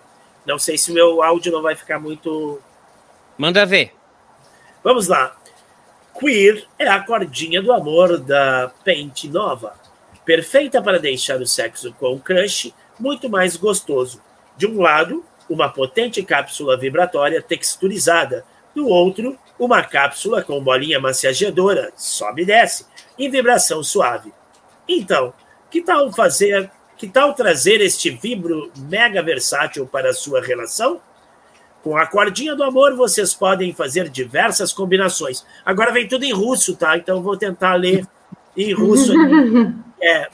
Não sei se o meu áudio não vai ficar muito Manda ver. Vamos lá. Queer é a cordinha do amor da Pente Nova. Perfeita para deixar o sexo com o crush muito mais gostoso. De um lado, uma potente cápsula vibratória texturizada. Do outro, uma cápsula com bolinha massageadora, sobe e desce, em vibração suave. Então, que tal fazer, que tal trazer este vibro mega versátil para a sua relação? Com a cordinha do amor, vocês podem fazer diversas combinações. Agora vem tudo em russo, tá? Então vou tentar ler em russo aqui. É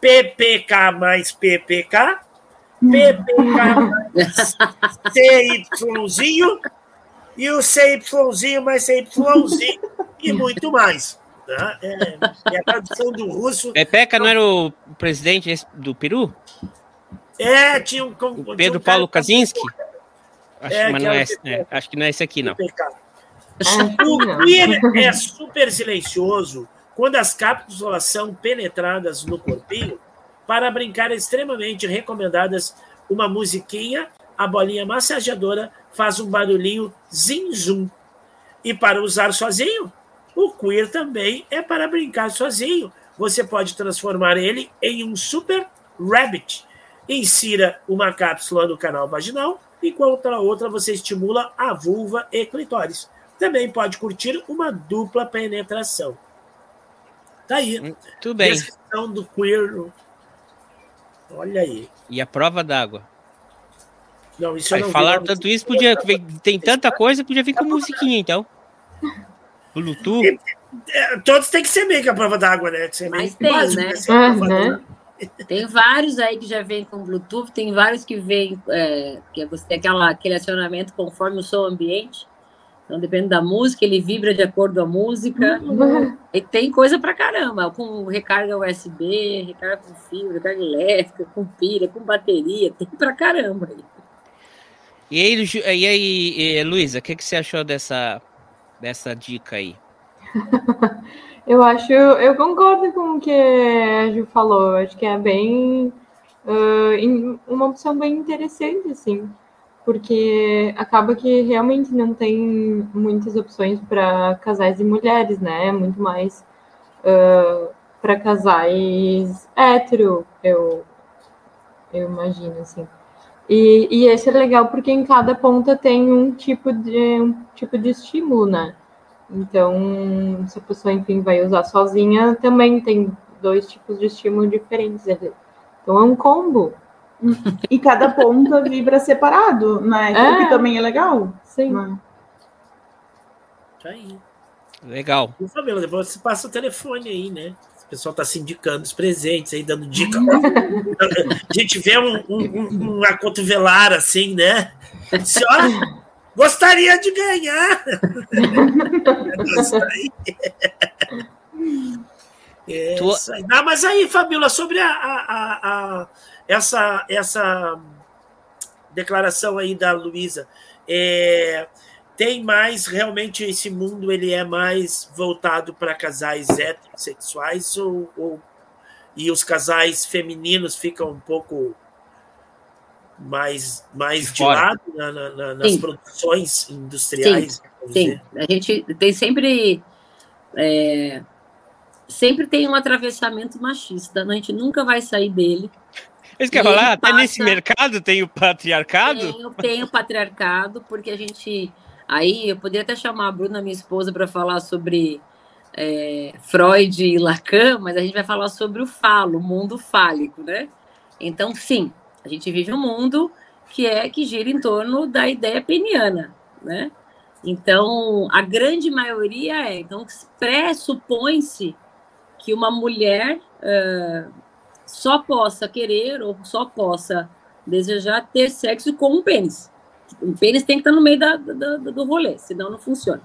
PPK mais PPK, PPK mais CYzinho e o CYzinho mais CYzinho e muito mais. Tá? É, é a tradução do russo. Pepeca não era o presidente do Peru? É, tinha um. Tinha um Pedro cara- Paulo Kaczynski? Acho, É, mas que não é é, né? Acho que não é esse aqui, não. O queer é super silencioso quando as cápsulas são penetradas no corpinho. Para brincar extremamente recomendadas, uma musiquinha, a bolinha massageadora faz um barulhinho zim-zum. E para usar sozinho, o queer também é para brincar sozinho. Você pode transformar ele em um super rabbit. Insira uma cápsula no canal vaginal, enquanto a outra você estimula a vulva e clitóris. Também pode curtir uma dupla penetração. Tá aí. Tudo bem. Descrição do queer. Olha aí. E a prova d'água. Não, isso Aí não vi, falaram não. tanto isso, podia. Tem tanta coisa, podia vir com musiquinha, então. Bluetooth. É, todos têm que ser meio que a prova d'água, né? Ser meio Mas tem, básico, né? D'água. Tem vários aí que já vêm com Bluetooth, tem vários que vêm, é, que você tem aquela, aquele acionamento conforme o seu ambiente. Então, depende da música, ele vibra de acordo com a música. E tem coisa pra caramba, com recarga USB, recarga com fio, recarga elétrica, com pilha, com bateria, tem pra caramba. aí. E aí, Ju- e aí Luísa, o que, que você achou dessa, dessa dica aí? Eu acho, eu concordo com o que a Ju falou. Eu acho que é bem in- uma opção bem interessante, assim, porque acaba que realmente não tem muitas opções para casais e mulheres, né? É muito mais para casais hétero, eu, eu imagino, assim. E, e esse é legal porque em cada ponta tem um tipo de um tipo de estímulo, né? Então, se a pessoa, enfim, vai usar sozinha, também tem dois tipos de estímulo diferentes. Então, é um combo. E cada ponta vibra separado, né? É. O que também é legal. Sim. Tá aí. Legal. E, Fabiola, depois você passa o telefone aí, né? O pessoal tá se indicando os presentes aí, dando dica. A gente vê um, um, um- uma cotovelar assim, né? Senhora, gostaria de ganhar. É, Tu- isso aí. Não, mas aí, Fabiola, sobre a, a- a- a- essa, essa declaração aí da Luísa, é, tem mais realmente esse mundo ele é mais voltado para casais heterossexuais ou, ou- e os casais femininos ficam um pouco mais mais De lado na- na- na- nas Sim. produções industriais Sim, dizer. a gente tem sempre. é, sempre tem um atravessamento machista, né? a gente nunca vai sair dele. Isso quer falar? Até passa- nesse mercado tem o patriarcado? Tem, tem o patriarcado, porque a gente. Aí eu poderia até chamar a Bruna, minha esposa, para falar sobre é, Freud e Lacan, mas a gente vai falar sobre o falo, o mundo fálico, né? Então, sim, a gente vive um mundo que é que gira em torno da ideia peniana, né? Então, a grande maioria é. Então, pressupõe-se que uma mulher eh, só possa querer ou só possa desejar ter sexo com um pênis. O pênis tem que estar no meio da, da- do rolê, senão não funciona.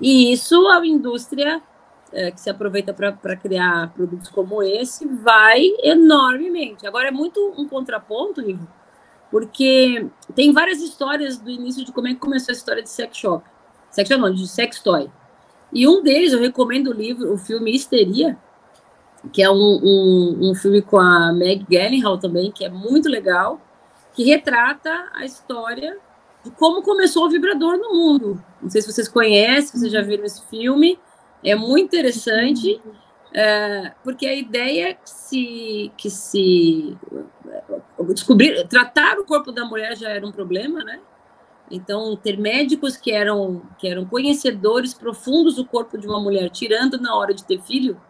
E isso a indústria eh, que se aproveita para criar produtos como esse vai enormemente. Agora é muito um contraponto, Ivo, porque tem várias histórias do início de como é que começou a história de sex shop. Sex shop não, de sex toy. E um deles, eu recomendo o livro, o filme Histeria, que é um, um, um filme com a Meg Gyllenhaal também, que é muito legal, que retrata a história de como começou o vibrador no mundo. Não sei se vocês conhecem, vocês já viram esse filme, é muito interessante, é, porque a ideia é que se, que se descobrir, tratar o corpo da mulher já era um problema, né? Então, ter médicos que eram, que eram conhecedores profundos do corpo de uma mulher, tirando na hora de ter filho,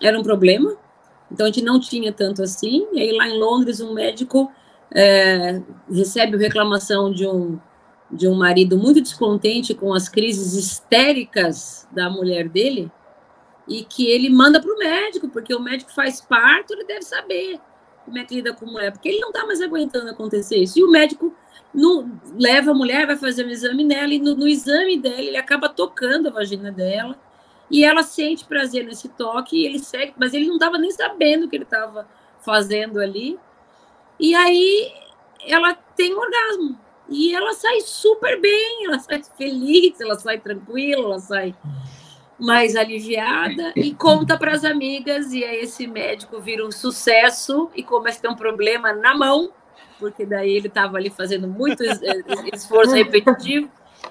era um problema. Então, a gente não tinha tanto assim. E aí, lá em Londres, um médico é, recebe reclamação de um, de um marido muito descontente com as crises histéricas da mulher dele e que ele manda para o médico, porque o médico faz parto, ele deve saber como é que lida com a mulher, porque ele não está mais aguentando acontecer isso. E o médico leva a mulher, vai fazer um exame nela, e no, no exame dela ele acaba tocando a vagina dela, e ela sente prazer nesse toque, e ele segue, mas ele não estava nem sabendo o que ele estava fazendo ali. E aí ela tem um orgasmo. E ela sai super bem, ela sai feliz, ela sai tranquila, ela sai mais aliviada e conta para as amigas. E aí esse médico vira um sucesso e começa a ter um problema na mão, porque daí ele estava ali fazendo muito esforço repetitivo.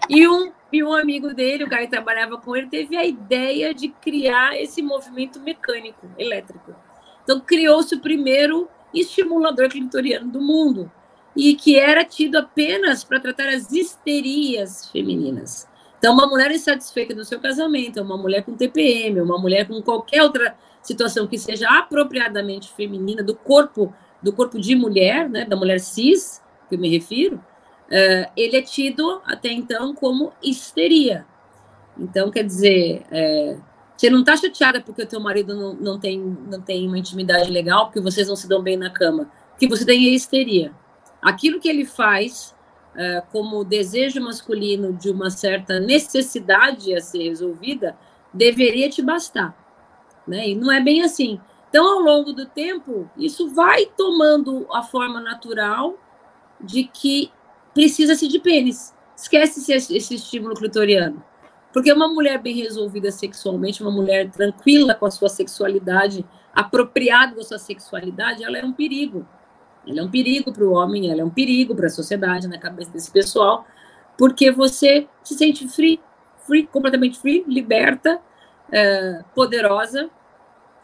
E um, e um amigo dele, o cara que trabalhava com ele, teve a ideia de criar esse movimento mecânico, elétrico. Então criou-se o primeiro estimulador clitoriano do mundo e que era tido apenas para tratar as histerias femininas. Então, uma mulher insatisfeita no seu casamento, uma mulher com TPM, uma mulher com qualquer outra situação que seja apropriadamente feminina do corpo do corpo de mulher, né, da mulher cis, que eu me refiro, uh, ele é tido até então como histeria. Então, quer dizer, é, você não está chateada porque o teu marido não, não, tem, não tem uma intimidade legal, porque vocês não se dão bem na cama. Que você tem é histeria aquilo que ele faz uh, como desejo masculino de uma certa necessidade a ser resolvida deveria te bastar, né? E não é bem assim. Então, ao longo do tempo, isso vai tomando a forma natural de que precisa-se de pênis. Esquece esse, esse estímulo clitoriano. Porque uma mulher bem resolvida sexualmente, uma mulher tranquila com a sua sexualidade, apropriada da sua sexualidade, ela é um perigo. Ela é um perigo para o homem, ela é um perigo para a sociedade, na cabeça desse pessoal, porque você se sente free, free completamente free, liberta, é, poderosa.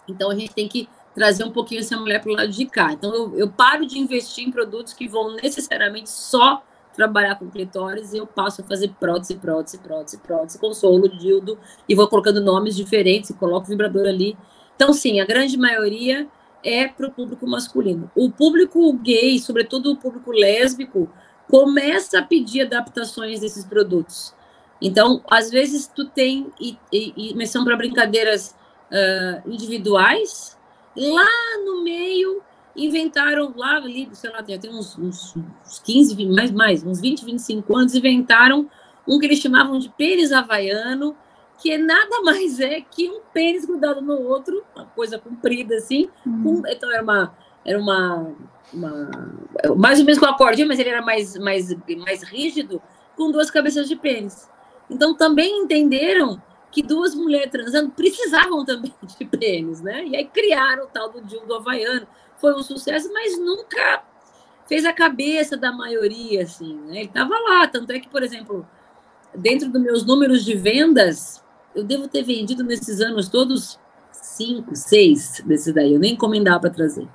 Então a gente tem que trazer um pouquinho essa mulher para o lado de cá. Então eu, eu, paro de investir em produtos que vão necessariamente só trabalhar com clitóris e eu passo a fazer prótese, prótese, prótese, prótese, consolo, dildo e vou colocando nomes diferentes e coloco vibrador ali. Então sim, a grande maioria é para o público masculino. O público gay, sobretudo o público lésbico, começa a pedir adaptações desses produtos. Então, às vezes, tu tem, e, e, e mas são para brincadeiras uh, individuais, lá no meio inventaram, lá ali, sei lá, tem uns, uns, uns 15, mais, mais, uns 20, 25 anos, inventaram um que eles chamavam de pênis havaiano, que nada mais é que um pênis grudado no outro, uma coisa comprida assim. Hum. Com, então era uma era uma, uma mais ou menos com a cordinha, mas ele era mais mais mais rígido, com duas cabeças de pênis. Então também entenderam que duas mulheres transando precisavam também de pênis, né? E aí criaram o tal do dildo havaiano. Foi um sucesso, mas nunca fez a cabeça da maioria, assim, né? Ele estava lá, tanto é que, por exemplo, dentro dos meus números de vendas, eu devo ter vendido nesses anos todos cinco, seis desses daí. Eu nem encomendava para trazer,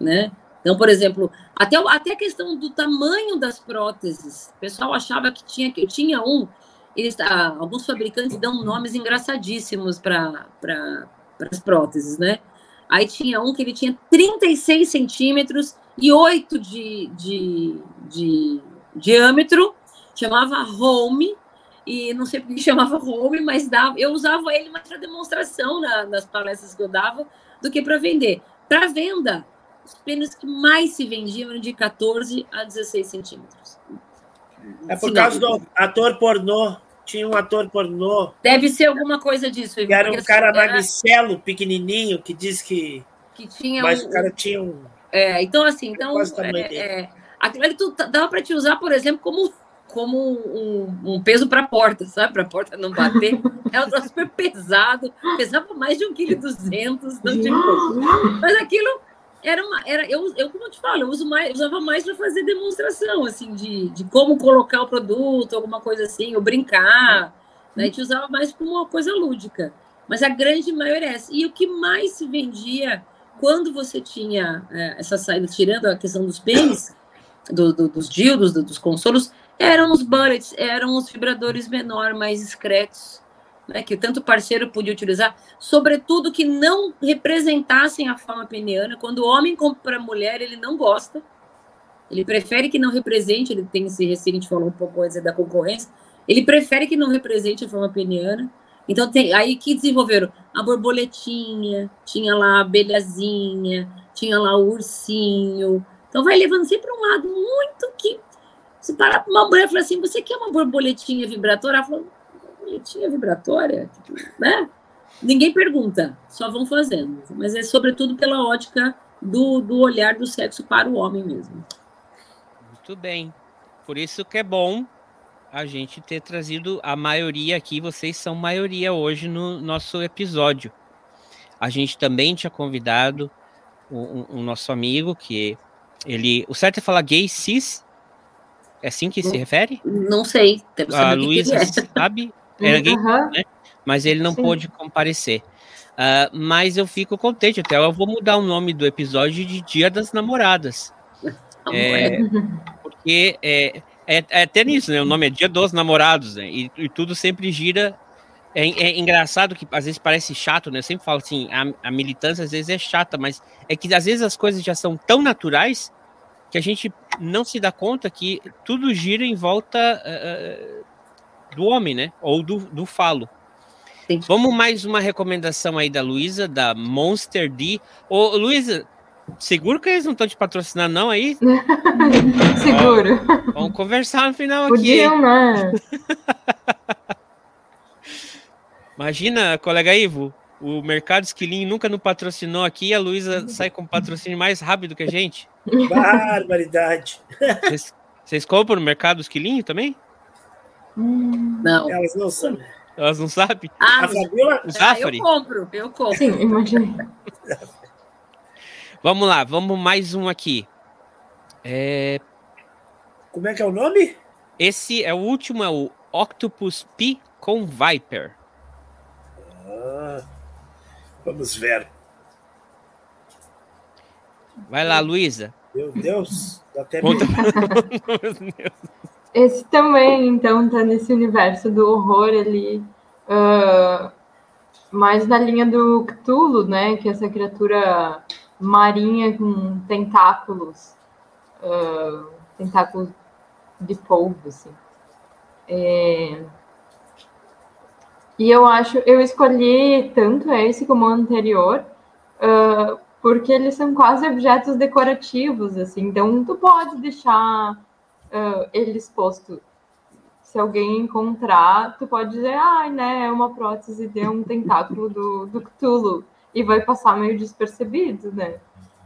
né? Então, por exemplo, até, até a questão do tamanho das próteses. O pessoal achava que tinha que eu tinha um. Eles, ah, alguns fabricantes dão nomes engraçadíssimos para pra, as próteses, né? Aí tinha um que ele tinha 36 centímetros e 8 de, de, de diâmetro, chamava Home, e não sei porque chamava home, mas dava, eu usava ele mais para demonstração na, nas palestras que eu dava do que para vender. Para venda, os pênis que mais se vendiam eram de 14 a 16 centímetros. É por causa do ator pornô. Tinha um ator pornô. Deve ser alguma coisa disso. Que era um cara era... magricelo, pequenininho, que diz que. que tinha mas um... o cara tinha um. É, então, assim, então. É, é, aquilo ali tu, dava para te usar, por exemplo, como como um, um peso para a porta, sabe? Para a porta não bater. É um troço super pesado, pesava mais de 1,2 kg, não tipo. Mas aquilo era uma. Era, eu, eu, como eu te falo, eu uso mais, usava mais para fazer demonstração, assim, de, de como colocar o produto, alguma coisa assim, ou brincar. Né? A gente usava mais como uma coisa lúdica. Mas a grande maioria é essa. E o que mais se vendia quando você tinha é, essa saída, tirando a questão dos pênis, do, do, dos dildos, do, dos consolos, eram os bullets, eram os vibradores menor, mais discretos, né, que tanto parceiro podia utilizar, sobretudo que não representassem a forma peniana. Quando o homem compra mulher, ele não gosta. Ele prefere que não represente, ele tem esse receio, a gente falou um pouco antes da concorrência, ele prefere que não represente a forma peniana. Então, tem, aí que desenvolveram a borboletinha, tinha lá a abelhazinha, tinha lá o ursinho. Então, vai levando sempre um lado muito que. Se parar para uma mulher e falar assim: você quer uma borboletinha vibratória? Ela borboletinha vibratória? Tipo, né? Ninguém pergunta, só vão fazendo. Mas é sobretudo pela ótica do, do olhar do sexo para o homem mesmo. Muito bem. Por isso que é bom a gente ter trazido a maioria aqui. Vocês são maioria hoje no nosso episódio. A gente também tinha convidado o, nosso amigo, que ele. O certo é falar gay cis? É assim que se refere? Não sei. A Luísa é. sabe? Era gay, uhum. né? Mas ele não Sim. pôde comparecer. Uh, mas eu fico contente, até eu vou mudar o nome do episódio de Dia das Namoradas. É, porque é, é, é até nisso, né? O nome é Dia dos Namorados, né? E, e tudo sempre gira. É, é, engraçado que às vezes parece chato, né? Eu sempre falo assim, a, a, militância às vezes é chata, mas é que às vezes as coisas já são tão naturais que a gente não se dá conta que tudo gira em volta uh, do homem, né? Ou do, do falo. Sim. Vamos mais uma recomendação aí da Luísa, da Monster D. Ô, Luísa, seguro que eles não estão te patrocinando, não, aí? Seguro. Ó, vamos conversar no final Podiam, aqui. né? Imagina, colega Ivo, o Mercado Esquilinho nunca nos patrocinou aqui e a Luísa sai com patrocínio mais rápido que a gente. Barbaridade. Vocês, vocês compram no Mercado Esquilinho também? Não. Elas não sabem. Elas não sabem? Ah, A Fabiola, eu compro, eu compro. Sim, imaginei. Vamos lá, vamos mais um aqui. É, como é que é o nome? esse é o último, é o Octopus P com Viper. Ah, vamos ver. Vai lá, Luísa. Meu Deus, dá até Conta- medo. Esse também, então, tá nesse universo do horror ali, ah, mais na linha do Cthulhu, né? Que é essa criatura marinha com tentáculos, ah, tentáculos de polvo, assim. É, E eu acho, eu escolhi tanto esse como o anterior, ah, porque eles são quase objetos decorativos, assim. Então, tu pode deixar ah, ele exposto. Se alguém encontrar, tu pode dizer, ai, né, é uma prótese de um tentáculo do, do Cthulhu. E vai passar meio despercebido, né?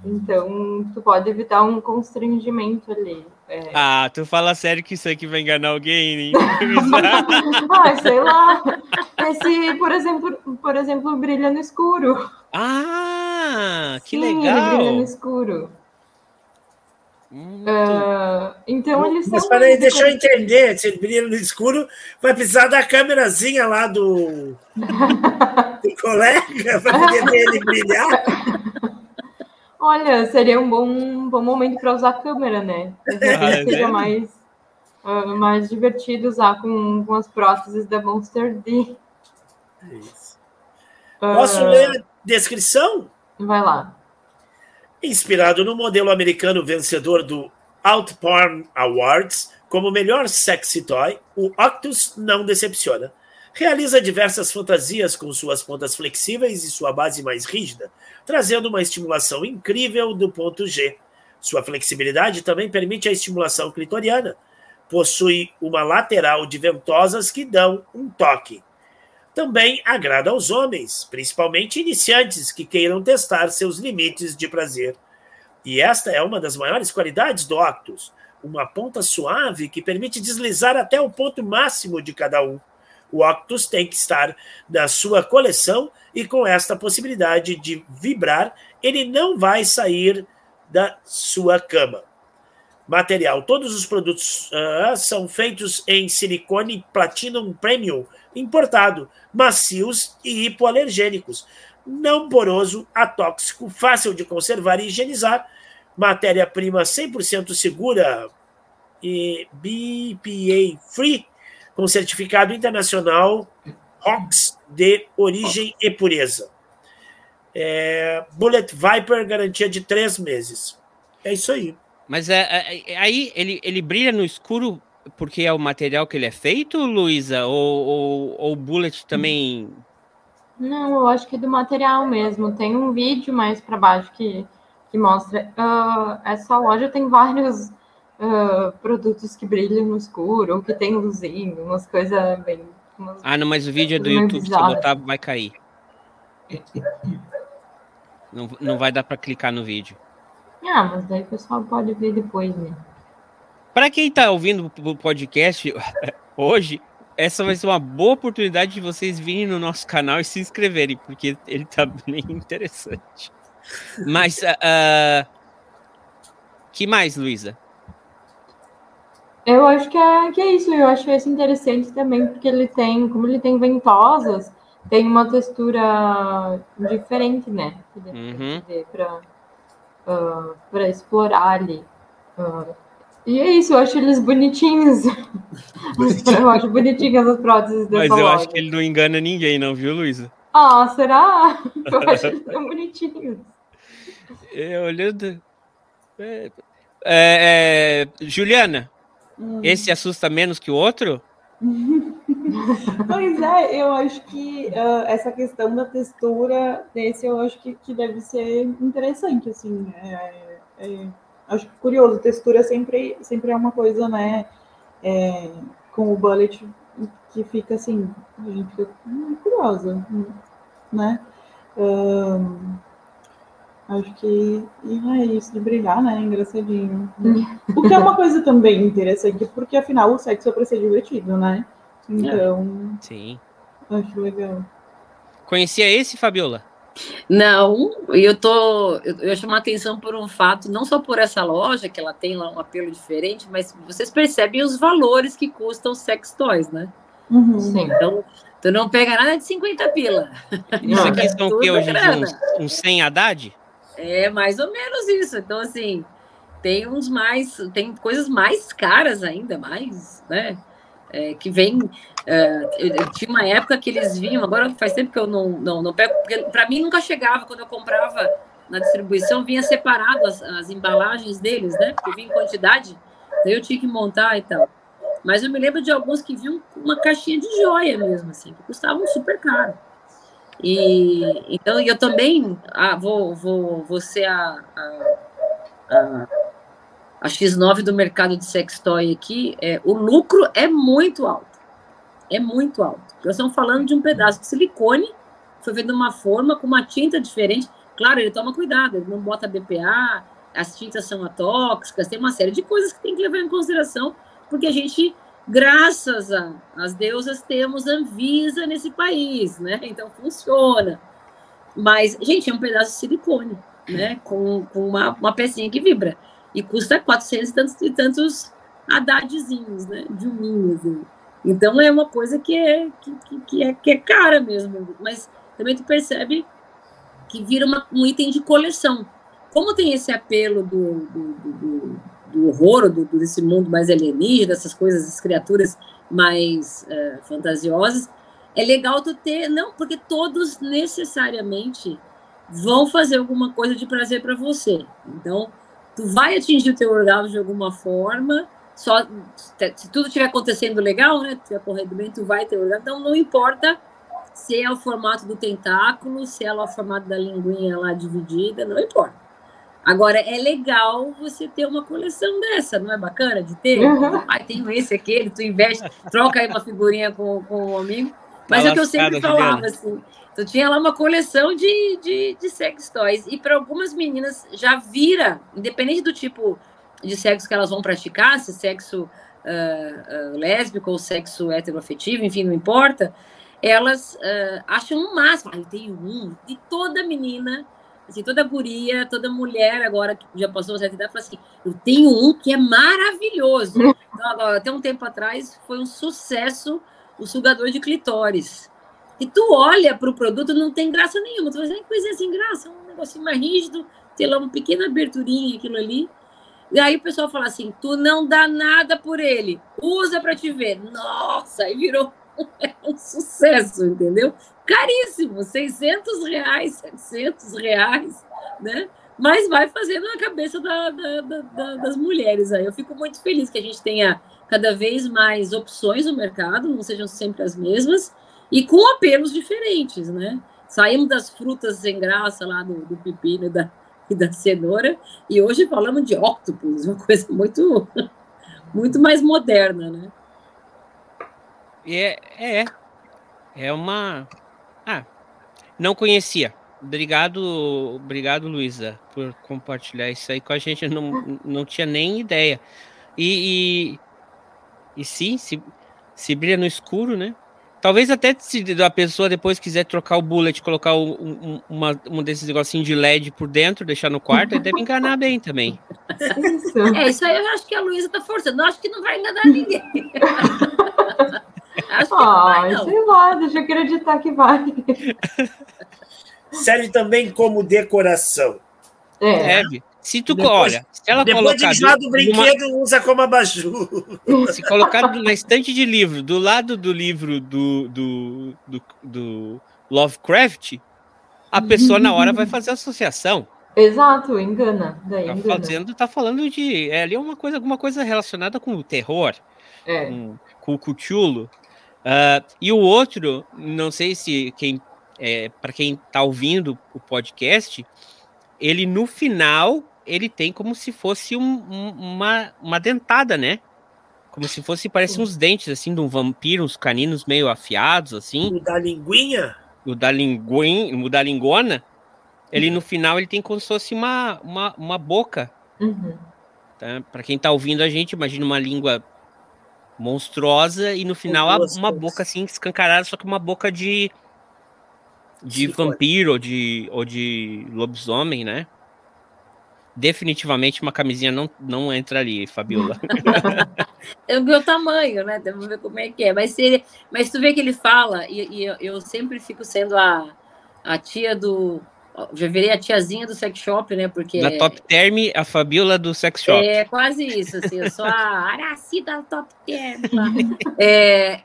Então, tu pode evitar um constrangimento ali. É. Ah, tu fala sério que isso aqui vai enganar alguém, ah, sei lá. Esse, por exemplo, por exemplo, brilha no escuro. ah, que Sim, ele legal! brilha no escuro. Ah, então eles são. Mas peraí, deixa eu entender. Se ele brilha no escuro, vai precisar da câmerazinha lá do, do colega para poder ver ele brilhar. Olha, seria um bom, um bom momento para usar a câmera, né? Ah, Talvez é seja mesmo? mais, ah, mais divertido usar com, com as próteses da Monster D. Ah, Posso ler a descrição? Vai lá. Inspirado no modelo americano vencedor do Outporn Awards como melhor sexy toy, o Octus não decepciona. Realiza diversas fantasias com suas pontas flexíveis e sua base mais rígida, trazendo uma estimulação incrível do ponto G. Sua flexibilidade também permite a estimulação clitoriana. Possui uma lateral de ventosas que dão um toque. Também agrada aos homens, principalmente iniciantes que queiram testar seus limites de prazer. E esta é uma das maiores qualidades do Octus, uma ponta suave que permite deslizar até o ponto máximo de cada um. O Octus tem que estar na sua coleção e com esta possibilidade de vibrar, ele não vai sair da sua cama. Material: todos os produtos ah, são feitos em silicone Platinum Premium importado, macios e hipoalergênicos, não poroso, atóxico, fácil de conservar e higienizar, matéria-prima 100% segura e BPA free, com certificado internacional ROX de origem e pureza. É, Bullet Viper, garantia de três meses. É isso aí. Mas é, é- é- aí ele, ele brilha no escuro porque é o material que ele é feito, Luísa? Ou, ou, o Bullet também. Não, eu acho que é do material mesmo. Tem um vídeo mais para baixo que, que mostra. ah, essa loja tem vários ah, produtos que brilham no escuro, ou que tem luzinho, umas coisas bem. umas Ah, não, mas o vídeo é do YouTube, se botar, vai cair. Não, não vai dar para clicar no vídeo. Ah, mas daí o pessoal pode ver depois, né? Para quem tá ouvindo o podcast hoje, essa vai ser uma boa oportunidade de vocês virem no nosso canal e se inscreverem, porque ele tá bem interessante. Mas, ah, que mais, Luísa? Eu acho que é, que é isso, eu acho esse interessante também, porque ele tem, como ele tem ventosas, tem uma textura diferente, né? Uhum. para para explorar ali. Ah, e é isso, eu acho eles bonitinhos. eu acho bonitinhas as próteses dessa Mas eu loja. acho que ele não engana ninguém, não, viu, Luísa? Ah, será? Eu acho eles tão bonitinhos. É, olhando. É, é, é, Juliana, Hum. esse assusta menos que o outro? Pois é, eu acho que ah, essa questão da textura desse eu acho que, que deve ser interessante, assim. é- é- acho curioso, textura sempre, sempre é uma coisa, né? é, com o bullet que fica assim, a gente fica hum, curiosa, hum, né? Ahn, acho que é isso de brilhar, né? Engraçadinho. O que é uma coisa também interessante, porque afinal o sexo é para ser divertido, né? Então, Sim. acho legal. Conhecia esse, Fabiola? Não, e eu tô. Eu, eu chamo a atenção por um fato, não só por essa loja, que ela tem lá um apelo diferente, mas vocês percebem os valores que custam sex toys, né? Sim. Então, tu não pega nada de 50 pila. Isso aqui são o que hoje. Uns, uns 100 Haddad? É mais ou menos isso. Então, assim, tem uns mais, tem coisas mais caras ainda, mais, né? É, que vem. é, eu, tinha uma época que eles vinham, agora faz tempo que eu não, não, não pego, porque para mim nunca chegava quando eu comprava na distribuição, vinha separado as, as embalagens deles, né? Porque vinha em quantidade, daí eu tinha que montar e tal. Mas eu me lembro de alguns que vinham uma caixinha de joia mesmo, assim, que custavam super caro. E então eu também ah, vou, vou, vou ser a, a, a, a X9 do mercado de sextoy aqui. É, o lucro é muito alto. É muito alto. Nós estamos falando de um pedaço de silicone, foi feito de uma forma, com uma tinta diferente. Claro, ele toma cuidado, ele não bota BPA, as tintas são atóxicas, tem uma série de coisas que tem que levar em consideração, porque a gente, graças às deusas, temos Anvisa nesse país, né? Então funciona. Mas, gente, é um pedaço de silicone, né? Com, com uma, uma pecinha que vibra. E custa 400 e tantos, e tantos Haddadzinhos, né? De um assim. Então é uma coisa que é, que, que, é, que é cara mesmo. Mas também tu percebe que vira uma, um item de coleção. Como tem esse apelo do, do, do, do- horror, do, desse mundo mais alienígena, dessas coisas, essas criaturas mais eh, fantasiosas, é legal tu ter, não, porque todos necessariamente vão fazer alguma coisa de prazer para você. Então, tu vai atingir o teu orgasmo de alguma forma, só se tudo estiver acontecendo legal, né, tu estiver correndo bem, tu vai ter orgasmo. Então, não importa se é o formato do tentáculo, se é o formato da linguinha lá dividida, não importa. Agora, é legal você ter uma coleção dessa, não é bacana de ter? Uhum. Ai, tenho esse, aquele, tu investe, troca aí uma figurinha com, com um amigo. Mas Tá é o que eu sempre falava, Juliana. assim, tu tinha lá uma coleção de, de, de sex toys, e para algumas meninas já vira, independente do tipo de sexo que elas vão praticar, se sexo ah, ah, lésbico ou sexo heteroafetivo, enfim, não importa, elas ah, acham um máximo. Ah, eu tenho um. E toda menina, assim, toda guria, toda mulher agora que já passou a certa idade, fala assim: eu tenho um que é maravilhoso. Então, agora, até um tempo atrás foi um sucesso o sugador de clitóris. E tu olha para o produto, não tem graça nenhuma. Tu fala assim, "Ai, coisa sem graça, um negocinho mais rígido, tem lá uma pequena aberturinha, aquilo ali. E aí o pessoal fala assim: tu não dá nada por ele, usa para te ver. Nossa, aí virou um sucesso, entendeu? Caríssimo, 600 reais, 700 reais, né? mas vai fazendo na cabeça da, da, da, das mulheres aí. Eu fico muito feliz que a gente tenha cada vez mais opções no mercado, não sejam sempre as mesmas, e com apelos diferentes, né? Saímos das frutas sem graça lá do, do pepino e da, e da cenoura, e hoje falamos de octopus, uma coisa muito, muito mais moderna, né? É, é, é uma. Ah, não conhecia. Obrigado, obrigado, Luísa, por compartilhar isso aí com a gente. Eu não, não tinha nem ideia. E, e, e sim, se, se brilha no escuro, né? Talvez até se a pessoa depois quiser trocar o bullet, colocar um, uma, um desses negocinhos de LED por dentro, deixar no quarto, ele deve enganar bem também. Isso. É, isso aí eu acho que a Luísa tá forçando. Eu acho que não vai enganar ninguém. acho que ah, não vai, não. sei lá, deixa eu acreditar que vai. Serve também como decoração. É. Deve. Se tu, depois, olha, se ela depois colocar. De do brinquedo, uma... usa como abajur. Se colocar na estante de livro, do lado do livro do, do, do, do Lovecraft, a pessoa na hora vai fazer associação. Exato, engana. Daí tá engana. fazendo, tá falando de. É ali uma coisa, alguma coisa relacionada com o terror. É. Com, com o Cthulhu. Uh, e o outro, não sei se quem. É, para quem está ouvindo o podcast, ele no final ele tem como se fosse um, um, uma, uma dentada, né? Como se fosse, parece uns dentes, assim, de um vampiro, uns caninos meio afiados, assim. O da linguinha? O da linguinha, o da lingona. Ele, no final, ele tem como se fosse uma, uma, uma boca. Uhum. Tá? Para quem tá ouvindo a gente, imagina uma língua monstruosa e no final uma boca assim escancarada, só que uma boca de de Sim, vampiro ou de, ou de lobisomem, né? Definitivamente uma camisinha não, não entra ali, Fabiola. é o meu tamanho, né? Vamos ver como é que é. Mas, se ele, mas tu vê que ele fala, e, e eu, eu, sempre fico sendo a, a tia do. Já virei a tiazinha do sex shop, né? Porque. Da Top Term, a Fabiola do sex shop. É quase isso, assim. Eu sou a Araci da Top Term. é,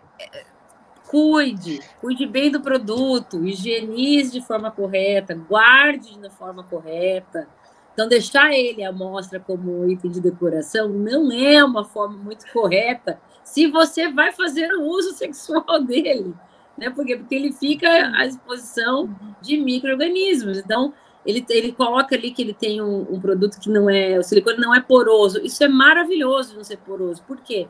cuide, cuide bem do produto, higienize de forma correta, guarde de forma correta então, deixar ele à mostra como item de decoração não é uma forma muito correta se você vai fazer o uso sexual dele, né? Porque, porque ele fica à disposição de micro-organismos. Então, ele, ele coloca ali que ele tem um, um, produto que não é. O silicone não é poroso. Isso é maravilhoso não ser poroso. Por quê?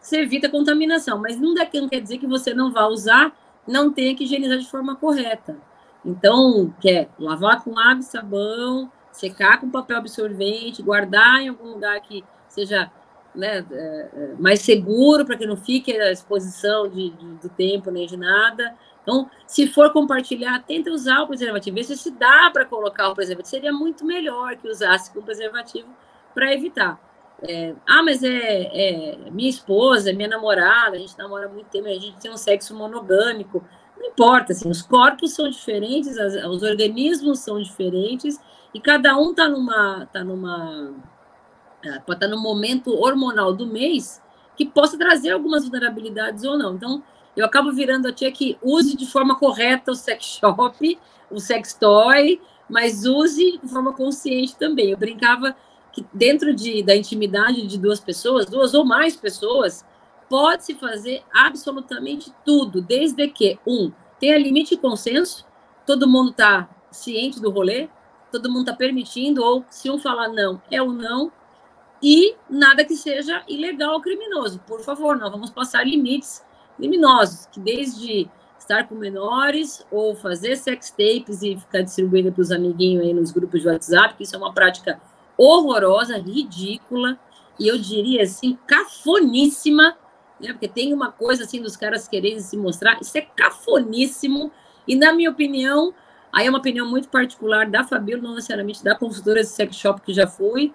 Você evita contaminação, mas não, dá, não quer dizer que você não vá usar, não tenha que higienizar de forma correta. Então, quer lavar com água e sabão, secar com papel absorvente, guardar em algum lugar que seja né, é, é mais seguro para que não fique a exposição de, de, do tempo nem de nada. Então, se for compartilhar, tenta usar o preservativo. Vê se dá para colocar o preservativo. Seria muito melhor que usasse com preservativo para evitar. É, ah, mas é, é, minha esposa, minha namorada, a gente namora muito tempo, a gente tem um sexo monogâmico. Não importa, assim, os corpos são diferentes, as, os organismos são diferentes e cada um está numa, tá numa, é, pode tá no momento hormonal do mês que possa trazer algumas vulnerabilidades ou não. Então, eu acabo virando a tia que use de forma correta o sex shop, o sex toy, mas use de forma consciente também. Eu brincava que dentro de, da intimidade de duas pessoas, duas ou mais pessoas, pode-se fazer absolutamente tudo, desde que, um, tenha limite de consenso, todo mundo está ciente do rolê, todo mundo está permitindo, ou se um falar não, é o não, e nada que seja ilegal ou criminoso. Por favor, não vamos passar limites criminosos, que desde estar com menores ou fazer sex tapes e ficar distribuindo para os amiguinhos aí nos grupos de WhatsApp, que isso é uma prática horrorosa, ridícula, e eu diria assim, cafoníssima, né? Porque tem uma coisa assim dos caras querendo se mostrar, isso é cafoníssimo, e na minha opinião, Aí é uma opinião muito particular da Fabíola, não necessariamente da consultora de sex shop que já fui.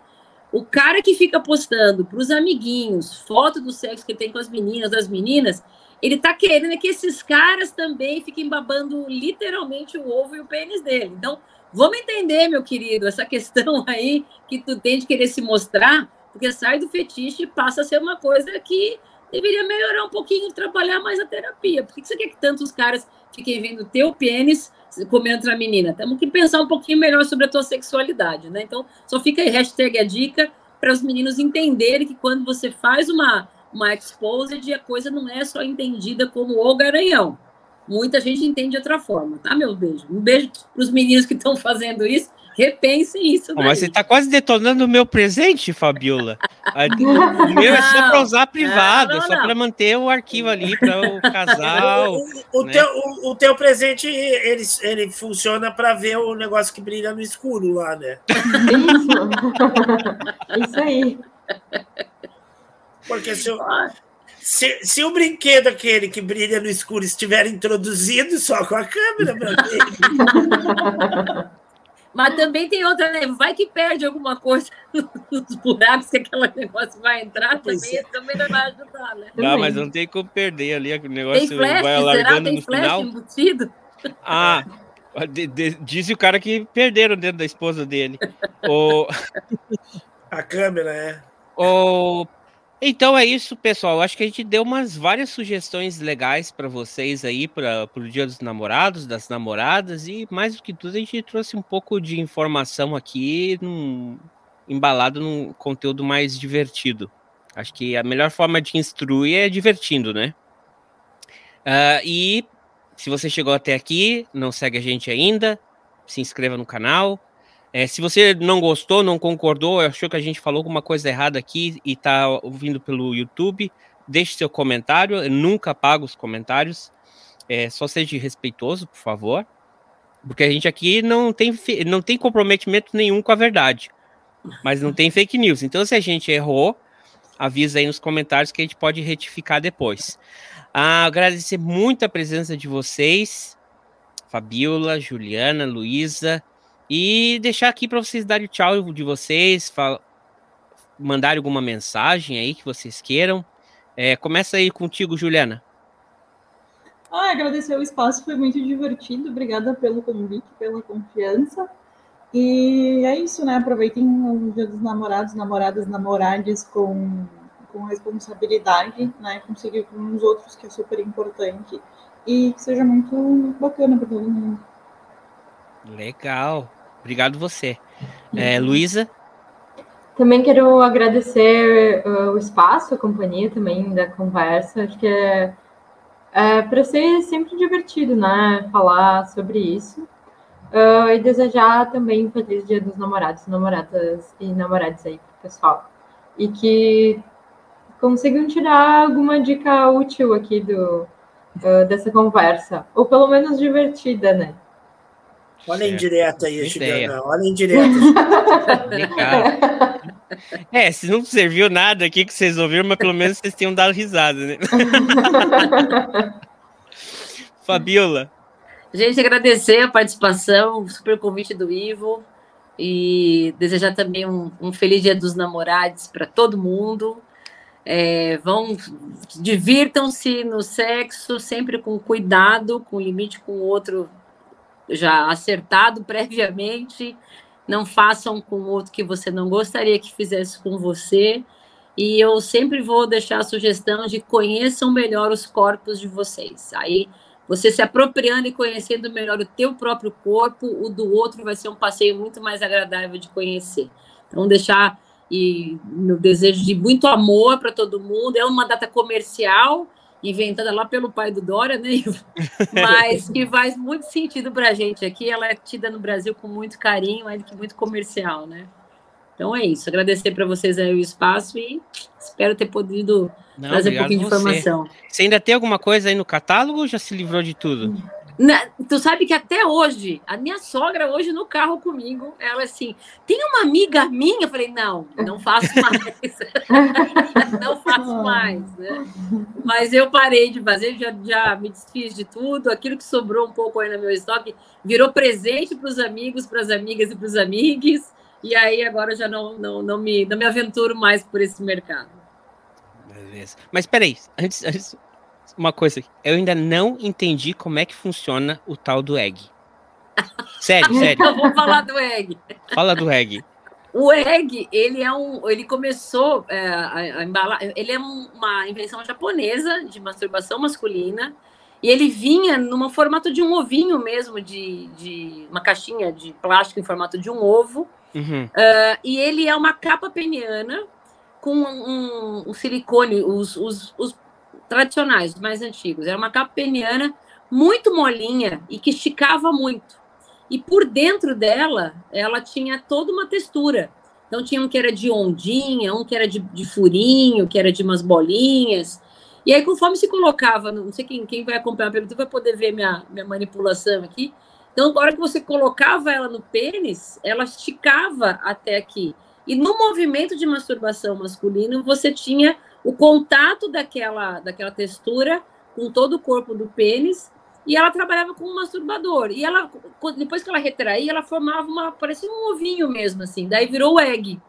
O cara que fica postando para os amiguinhos foto do sexo que tem com as meninas, das meninas, ele tá querendo que esses caras também fiquem babando literalmente o ovo e o pênis dele. Então, vamos entender, meu querido, essa questão aí que tu tem de querer se mostrar, porque sai do fetiche e passa a ser uma coisa que deveria melhorar um pouquinho, trabalhar mais a terapia. Por que você quer que tantos caras fiquem vendo teu pênis comendo outra menina? Temos que pensar um pouquinho melhor sobre a tua sexualidade, né? Então, só fica aí, hashtag a dica, para os meninos entenderem que quando você faz uma, uma exposed, a coisa não é só entendida como o garanhão. Muita gente entende de outra forma, tá, meu beijo? Um beijo para os meninos que estão fazendo isso Repensem isso. mas você está quase detonando o meu presente, Fabiola. o meu é só para usar privado, não, não, só para manter o arquivo ali para o casal. o, o, né? teu, o, o, teu presente ele, ele funciona para ver o negócio que brilha no escuro lá, né? Isso, isso aí. Porque se, se, se, o brinquedo aquele que brilha no escuro estiver introduzido só com a câmera, meu mas também tem outra, né? Vai que perde alguma coisa nos buracos que aquele negócio vai entrar, também, é. também não vai ajudar, né? Não, mas não tem como perder ali, o negócio tem flash, vai alargando tem no flash final. Embutido? Ah, de, de, diz o cara que perderam dentro da esposa dele. o... A câmera, é. O então é isso, pessoal. Acho que a gente deu umas várias sugestões legais para vocês aí para o Dia dos Namorados, das namoradas e mais do que tudo a gente trouxe um pouco de informação aqui, num, embalado num conteúdo mais divertido. Acho que a melhor forma de instruir é divertindo, né? Uh, e se você chegou até aqui, não segue a gente ainda, se inscreva no canal, é, se você não gostou, não concordou, achou que a gente falou alguma coisa errada aqui e está ouvindo pelo YouTube, deixe seu comentário. Eu nunca apago os comentários. É, só seja respeitoso, por favor. Porque a gente aqui não tem, não tem comprometimento nenhum com a verdade. Mas não tem fake news. Então, se a gente errou, avisa aí nos comentários que a gente pode retificar depois. Ah, agradecer muito a presença de vocês, Fabiola, Juliana, Luísa. E deixar aqui para vocês darem o tchau de vocês, fala, mandarem alguma mensagem aí que vocês queiram. É, começa aí contigo, Juliana. Ah, agradecer o espaço, foi muito divertido. Obrigada pelo convite, pela confiança. E é isso, né? Aproveitem o Dia dos Namorados, namoradas, namorades com, com responsabilidade, né? Conseguir com os outros, que é super importante. E que seja muito bacana para todo mundo. Legal. Obrigado você. É, Luísa? Também quero agradecer uh, o espaço, a companhia também da conversa. Acho que é, é para ser sempre divertido, né? Falar sobre isso. Uh, e desejar também um feliz dia dos namorados, namoradas e namorados aí pro pessoal. E que consigam tirar alguma dica útil aqui do, uh, dessa conversa. Ou pelo menos divertida, né? Olha a indireta aí, Juliana. Olha a indireta. é, se não serviu nada aqui que vocês ouviram, mas pelo menos vocês tenham dado risada, né? Fabiola. Gente, agradecer a participação, o super convite do Ivo e desejar também um, um feliz dia dos namorados para todo mundo. É, vão divirtam-se no sexo sempre com cuidado, com limite com o outro já acertado previamente. Não façam com outro que você não gostaria que fizesse com você. E eu sempre vou deixar a sugestão de conheçam melhor os corpos de vocês. Aí você se apropriando e conhecendo melhor o teu próprio corpo, o do outro vai ser um passeio muito mais agradável de conhecer. Então deixar e meu desejo de muito amor para todo mundo. É uma data comercial, inventada lá pelo pai do Dória, né? Mas que faz muito sentido para a gente aqui. Ela é tida no Brasil com muito carinho, ainda que muito comercial, né? Então é isso. Agradecer para vocês aí o espaço e espero ter podido Não, trazer um pouquinho de informação. Você ainda tem alguma coisa aí no catálogo ou já se livrou de tudo? Na, tu sabe que até hoje, a minha sogra hoje no carro comigo, ela assim, tem uma amiga minha? Eu falei, não, não faço mais. não faço mais, né? Mas eu parei de fazer, já, já me desfiz de tudo, aquilo que sobrou um pouco aí no meu estoque virou presente para os amigos, para as amigas e para os amigos, e aí agora eu já não, não, não, me, não me aventuro mais por esse mercado. Beleza. Mas peraí, antes, antes uma coisa, eu ainda não entendi como é que funciona o tal do egg. Sério, sério. Então vou falar do egg. Fala do egg. O egg, ele é um, ele começou é, a, a embalar, ele é um- uma invenção japonesa de masturbação masculina e ele vinha no formato de um ovinho mesmo, de, de uma caixinha de plástico em formato de um ovo. Uhum. Ah, e ele é uma capa peniana com um, um silicone, os, os, os tradicionais, os mais antigos. Era uma capa peniana muito molinha e que esticava muito. E por dentro dela, ela tinha toda uma textura. Então tinha um que era de ondinha, um que era de, de furinho, que era de umas bolinhas. E aí, conforme se colocava, não sei quem, quem vai acompanhar pergunta vai poder ver minha, minha manipulação aqui. Então, na hora que você colocava ela no pênis, ela esticava até aqui. E no movimento de masturbação masculino, você tinha o contato daquela, daquela textura com todo o corpo do pênis e ela trabalhava com um masturbador. E ela, depois que ela retraía, ela formava uma, parecia um ovinho mesmo, assim. Daí virou egg.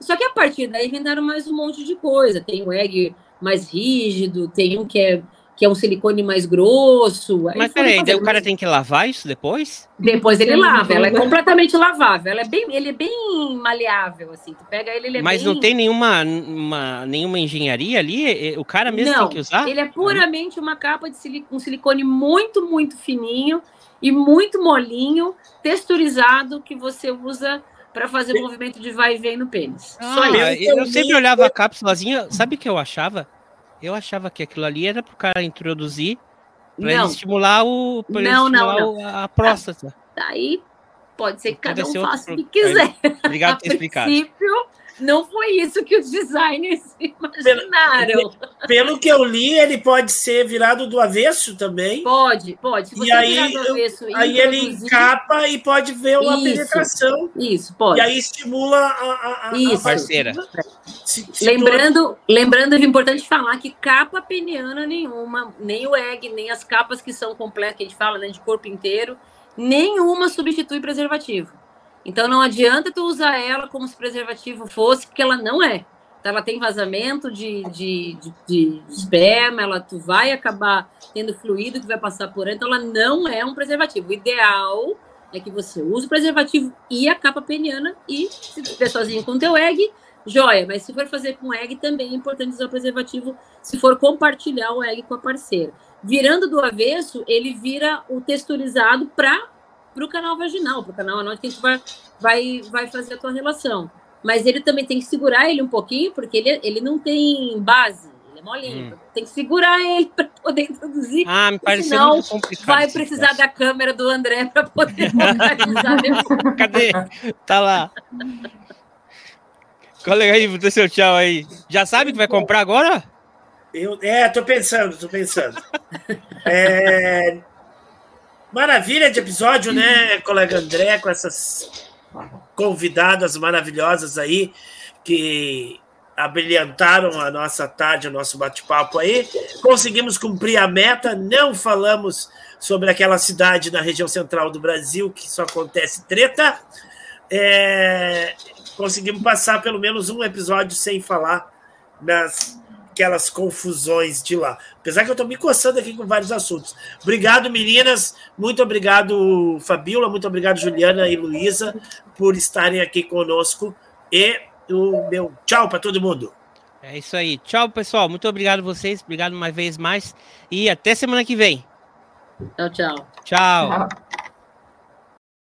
Só que a partir daí inventaram mais um monte de coisa. Tem o egg mais rígido, tem um que é, que é um silicone mais grosso. Aí Mas peraí, o cara mais- tem que lavar isso depois? Depois ele lava, ela é completamente lavável. Ela é bem, ele é bem maleável, assim. Tu pega ele, ele é Mas bem... não tem nenhuma, uma- nenhuma engenharia ali? É- O cara mesmo Não, tem que usar? ele é puramente uma capa de sili- um silicone muito, muito fininho e muito molinho, texturizado, que você usa para fazer movimento de vai e vem no pênis. Só Ah, isso. eu sempre olhava a cápsulazinha, sabe o que eu achava? Eu achava que aquilo ali era pro cara introduzir Não. estimular o pra Não, não, estimular não. o- a próstata. Daí pode ser que cada Pode um faça o que quiser. Obrigado por ter A explicado. Não foi isso que os designers imaginaram. Pelo que eu li, ele pode ser virado do avesso também. Pode, pode. Se E você aí, virar do eu- avesso e aí ele encapa e pode ver uma Isso. penetração. Isso, pode. E aí estimula a, a, a Isso. Parceira. Se- se Lembrando, lembrando, é importante falar que capa peniana nenhuma, nem o egg, nem as capas que são completas, que a gente fala, né, de corpo inteiro, nenhuma substitui preservativo. Então não adianta tu usar ela como se preservativo fosse, porque ela não é. Então, ela tem vazamento de, de, de, de esperma, ela, tu vai acabar tendo fluido que vai passar por ela, então ela não é um preservativo. O ideal é que você use o preservativo e a capa peniana e se estiver sozinho com o teu egg, joia. Mas se for fazer com egg, também é importante usar o preservativo se for compartilhar o egg com a parceira. Virando do avesso, ele vira o texturizado para o canal vaginal, para o canal anal que a gente vai, vai, vai fazer a tua relação. Mas ele também tem que segurar ele um pouquinho, porque ele, ele não tem base, ele é molinho. Hum. Tem que segurar ele para poder introduzir. Ah, me pareceu Senão, muito complicado. vai precisar da câmera do André para poder. Cadê? Tá lá. Colega aí, dê seu tchau aí. Já sabe que vai comprar agora? Eu, é, tô pensando, tô pensando. É, maravilha de episódio, né, colega André, com essas convidadas maravilhosas aí que abrilhantaram a nossa tarde, o nosso bate-papo aí. Conseguimos cumprir a meta, não falamos sobre aquela cidade na região central do Brasil que só acontece treta. É, conseguimos passar pelo menos um episódio sem falar nas aquelas confusões de lá. Apesar que eu estou me coçando aqui com vários assuntos. Obrigado, meninas. Muito obrigado, Fabiola. Muito obrigado, Juliana e Luísa, por estarem aqui conosco. E o meu tchau para todo mundo. É isso aí. Tchau, pessoal. Muito obrigado a vocês. Obrigado uma vez mais. E até semana que vem. Tchau, tchau. Tchau.